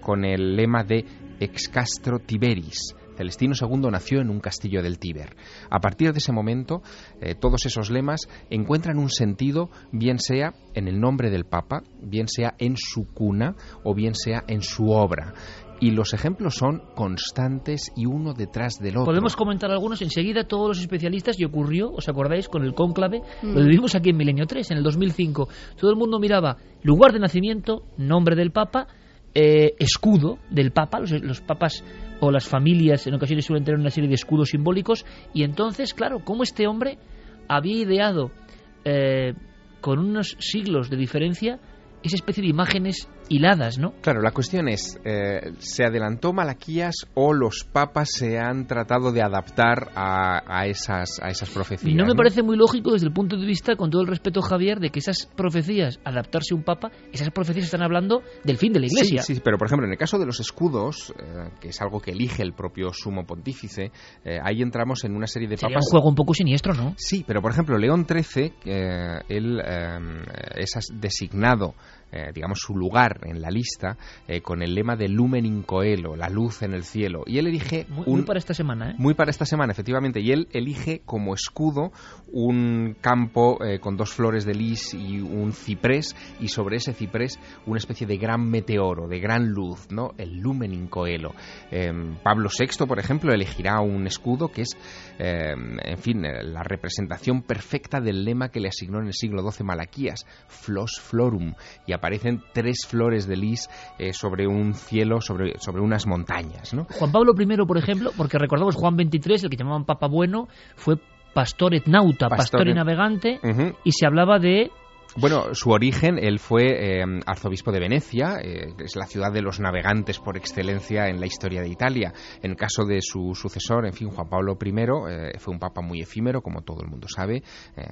con el lema de ex castro Tiberis. Celestino II nació en un castillo del Tíber. A partir de ese momento, eh, todos esos lemas encuentran un sentido, bien sea en el nombre del Papa, bien sea en su cuna o bien sea en su obra y los ejemplos son constantes y uno detrás del otro. Podemos comentar algunos enseguida todos los especialistas y ocurrió, ¿os acordáis? Con el cónclave, lo mm. vivimos aquí en Milenio 3, en el 2005. Todo el mundo miraba lugar de nacimiento, nombre del Papa eh, escudo del Papa, los, papas o las familias en ocasiones suelen tener una serie de escudos simbólicos, y entonces, claro, como este hombre había ideado eh, con unos siglos de diferencia esa especie de imágenes hiladas, ¿no? Claro, la cuestión es, eh, ¿se adelantó Malaquías o los papas se han tratado de adaptar a, esas, a esas profecías? No me parece muy lógico desde el punto de vista, con todo el respeto, Javier, de que esas profecías, adaptarse a un papa, esas profecías están hablando del fin de la Iglesia. Sí, sí pero por ejemplo, en el caso de los escudos, eh, que es algo que elige el propio sumo pontífice, eh, ahí entramos en una serie de Sería papas... un juego un poco siniestro, ¿no? Sí, pero por ejemplo, León XIII, él es designado eh, digamos, su lugar en la lista eh, con el lema de Lumen in Coelo, la luz en el cielo. Y él elige... Muy, para esta semana, ¿eh? Muy para esta semana, efectivamente. Y él elige como escudo un campo con dos flores de lis y un ciprés, y sobre ese ciprés una especie de gran meteoro, de gran luz, ¿no? El Lumen in Coelo. Em, Pablo VI, por ejemplo, elegirá un escudo que es, em, en fin, la representación perfecta del lema que le asignó en el siglo XII Malaquías, Flos Florum. Y aparecen tres flores de lis eh, sobre un cielo, sobre, sobre unas montañas. ¿no? Juan Pablo I, por ejemplo, porque recordamos Juan XXIII, el que llamaban Papa Bueno, fue pastor etnauta, pastor, y navegante, y se hablaba de Bueno, su origen, él fue eh, arzobispo de Venecia, eh, es la ciudad de los navegantes por excelencia en la historia de Italia. En caso de su sucesor, en fin, Juan Pablo I, eh, fue un papa muy efímero, como todo el mundo sabe,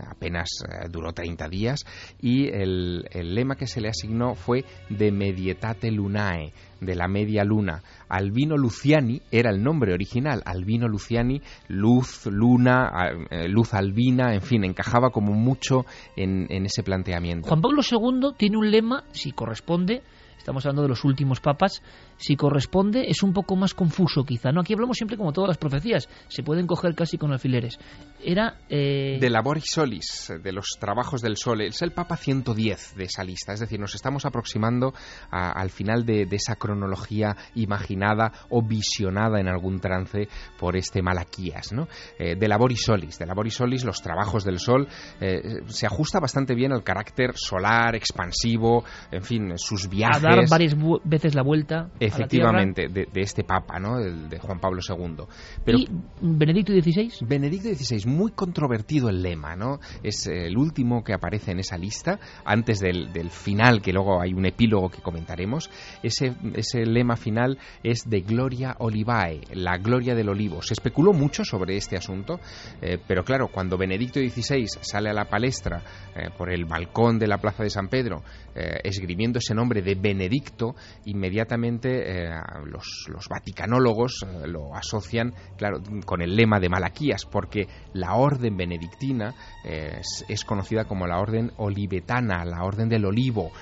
apenas duró 30 días, y el, el lema que se le asignó fue de medietate lunae, de la media luna. Albino Luciani era el nombre original. Albino Luciani, luz, luna, eh, luz albina, en fin, encajaba como mucho en, en ese planteamiento. Juan Pablo II tiene un lema, si corresponde, estamos hablando de los últimos papas, si corresponde es un poco más confuso quizá. ¿no? Aquí hablamos siempre como todas las profecías, se pueden coger casi con alfileres. Era... Eh... De Laboris Solis, de los trabajos del Sol. Es el Papa 110 de esa lista, es decir, nos estamos aproximando al final de, esa cronología imaginada o visionada en algún trance por este Malaquías. ¿no? Eh, de Laboris Solis, de Laboris Solis, los trabajos del Sol, eh, se ajusta bastante bien al carácter solar, expansivo, en fin, sus viajes. Varias veces la vuelta. Efectivamente, de, este Papa, ¿no? El de Juan Pablo II. Pero, ¿Y Benedicto XVI? Benedicto XVI, muy controvertido el lema, ¿no? Es el último que aparece en esa lista, antes del, final, que luego hay un epílogo que comentaremos. Ese, ese lema final es de Gloria Olivae, la gloria del olivo. Se especuló mucho sobre este asunto, eh, pero claro, cuando Benedicto XVI sale a la palestra eh, por el balcón de la Plaza de San Pedro, eh, esgrimiendo ese nombre de Benedicto, inmediatamente eh, los, vaticanólogos eh, lo asocian, claro, con el lema de Malaquías, porque la orden benedictina eh, es, conocida como la orden olivetana, la orden del olivo.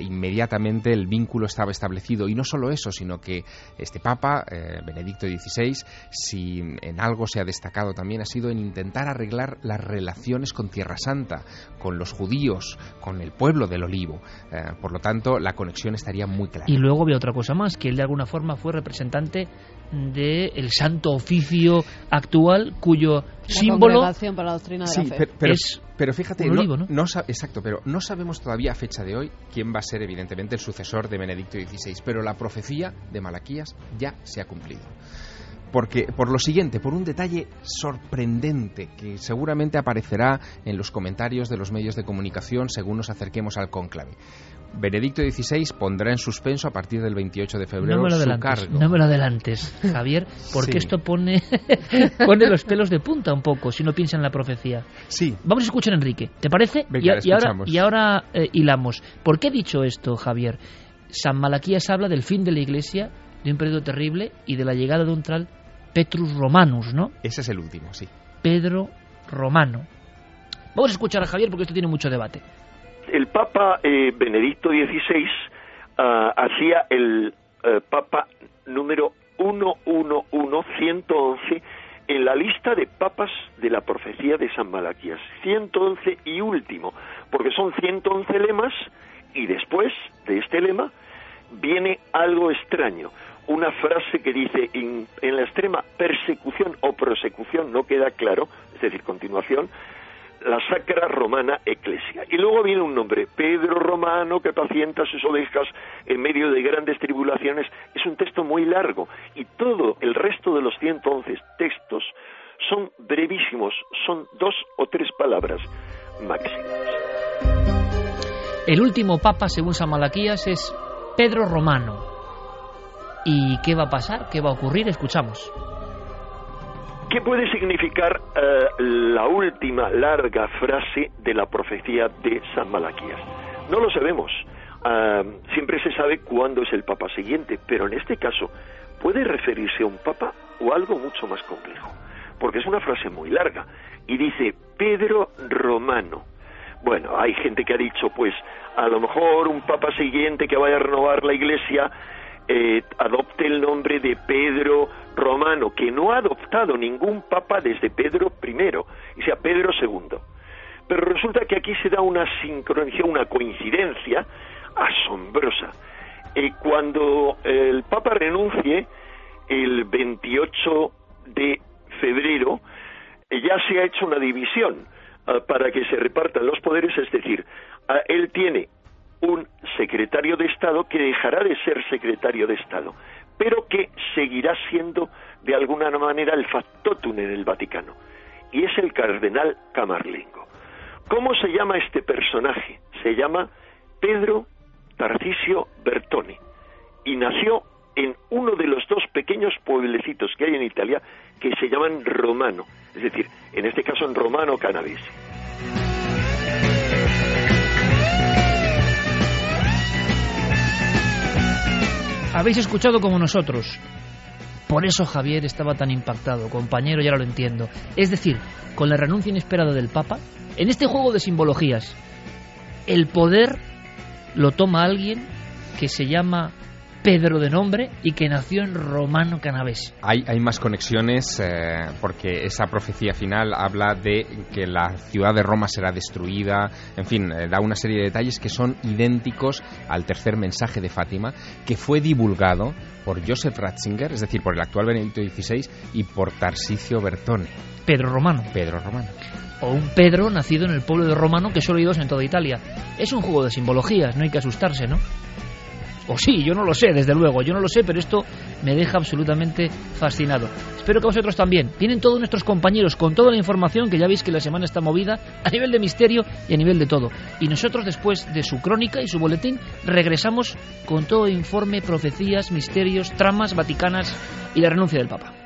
inmediatamente el vínculo estaba establecido. Y no solo eso, sino que este Papa, Benedicto XVI, si en algo se ha destacado también, ha sido en intentar arreglar las relaciones con Tierra Santa, con los judíos, con el pueblo del olivo. por lo tanto, la conexión estaría muy clara. Y luego había otra cosa más que él de alguna forma fue representante del santo oficio actual cuyo símbolo para la doctrina de la fe. Pero, es pero fíjate, no, exacto, pero no sabemos todavía a fecha de hoy quién va a ser evidentemente el sucesor de Benedicto XVI, pero la profecía de Malaquías ya se ha cumplido porque por lo siguiente, por un detalle sorprendente que seguramente aparecerá en los comentarios de los medios de comunicación según nos acerquemos al cónclave. Benedicto XVI pondrá en suspenso a partir del 28 de febrero su cargo. No me lo adelantes, Javier, porque esto pone, [LAUGHS] pone los pelos de punta un poco si no piensa en la profecía. Sí. Vamos a escuchar a Enrique, ¿te parece? y, ahora, y ahora eh, hilamos. ¿Por qué he dicho esto, Javier? San Malaquías habla del fin de la Iglesia, de un periodo terrible y de la llegada de un tal Petrus Romanus, ¿no? Ese es el último, sí. Pedro Romano. Vamos a escuchar a Javier porque esto tiene mucho debate el Papa eh, Benedicto XVI ah, hacía el eh, Papa número 111, en la lista de papas de la profecía de San Malaquías. 111 y último, porque son 111 lemas y después de este lema viene algo extraño. Una frase que dice en la extrema persecución o prosecución, no queda claro, es decir, continuación, la Sacra Romana Eclesia. Y luego viene un nombre, Pedro Romano, que pacienta sus ovejas en medio de grandes tribulaciones. Es un texto muy largo y todo el resto de los 111 textos son brevísimos, son dos o tres palabras máximas. El último papa, según San Malaquías, es Pedro Romano. ¿Y qué va a pasar? ¿Qué va a ocurrir? Escuchamos. ¿Qué puede significar eh, la última larga frase de la profecía de San Malaquías? No lo sabemos. Siempre se sabe cuándo es el papa siguiente, pero en este caso puede referirse a un papa o algo mucho más complejo, porque es una frase muy larga y dice Pedro Romano. Bueno, hay gente que ha dicho, pues, a lo mejor un papa siguiente que vaya a renovar la iglesia eh, adopte el nombre de Pedro Romano, que no ha adoptado ningún papa desde Pedro I, y sea Pedro II. Pero resulta que aquí se da una sincronización, una coincidencia asombrosa. Eh, cuando el papa renuncie el 28 de febrero, eh, ya se ha hecho una división ah, para que se repartan los poderes, es decir, él tiene un secretario de Estado que dejará de ser secretario de Estado, pero que seguirá siendo de alguna manera el factotum en el Vaticano, y es el cardenal Camarlengo. ¿Cómo se llama este personaje? Se llama Pedro Tarcisio Bertone y nació en uno de los dos pequeños pueblecitos que hay en Italia que se llaman Romano, es decir, en este caso en Romano Canavese. Habéis escuchado como nosotros. Por eso Javier estaba tan impactado, compañero, ya lo entiendo. Es decir, con la renuncia inesperada del Papa, en este juego de simbologías, el poder lo toma alguien que se llama Pedro de nombre y que nació en Romano Canavés. Hay, hay más conexiones eh, porque esa profecía final habla de que la ciudad de Roma será destruida, en fin, eh, da una serie de detalles que son idénticos al tercer mensaje de Fátima que fue divulgado por Joseph Ratzinger, es decir, por el actual Benedicto XVI y por Tarsicio Bertone. Pedro Romano. Pedro Romano o un Pedro nacido en el pueblo de Romano que solo hay dos en toda Italia. Es un juego de simbologías, no hay que asustarse, ¿no? O sí, yo no lo sé, desde luego, yo no lo sé, pero esto me deja absolutamente fascinado. Espero que vosotros también. Tienen todos nuestros compañeros con toda la información, que ya veis que la semana está movida a nivel de misterio y a nivel de todo. Y nosotros, después de su crónica y su boletín, regresamos con todo informe, profecías, misterios, tramas vaticanas y la renuncia del Papa.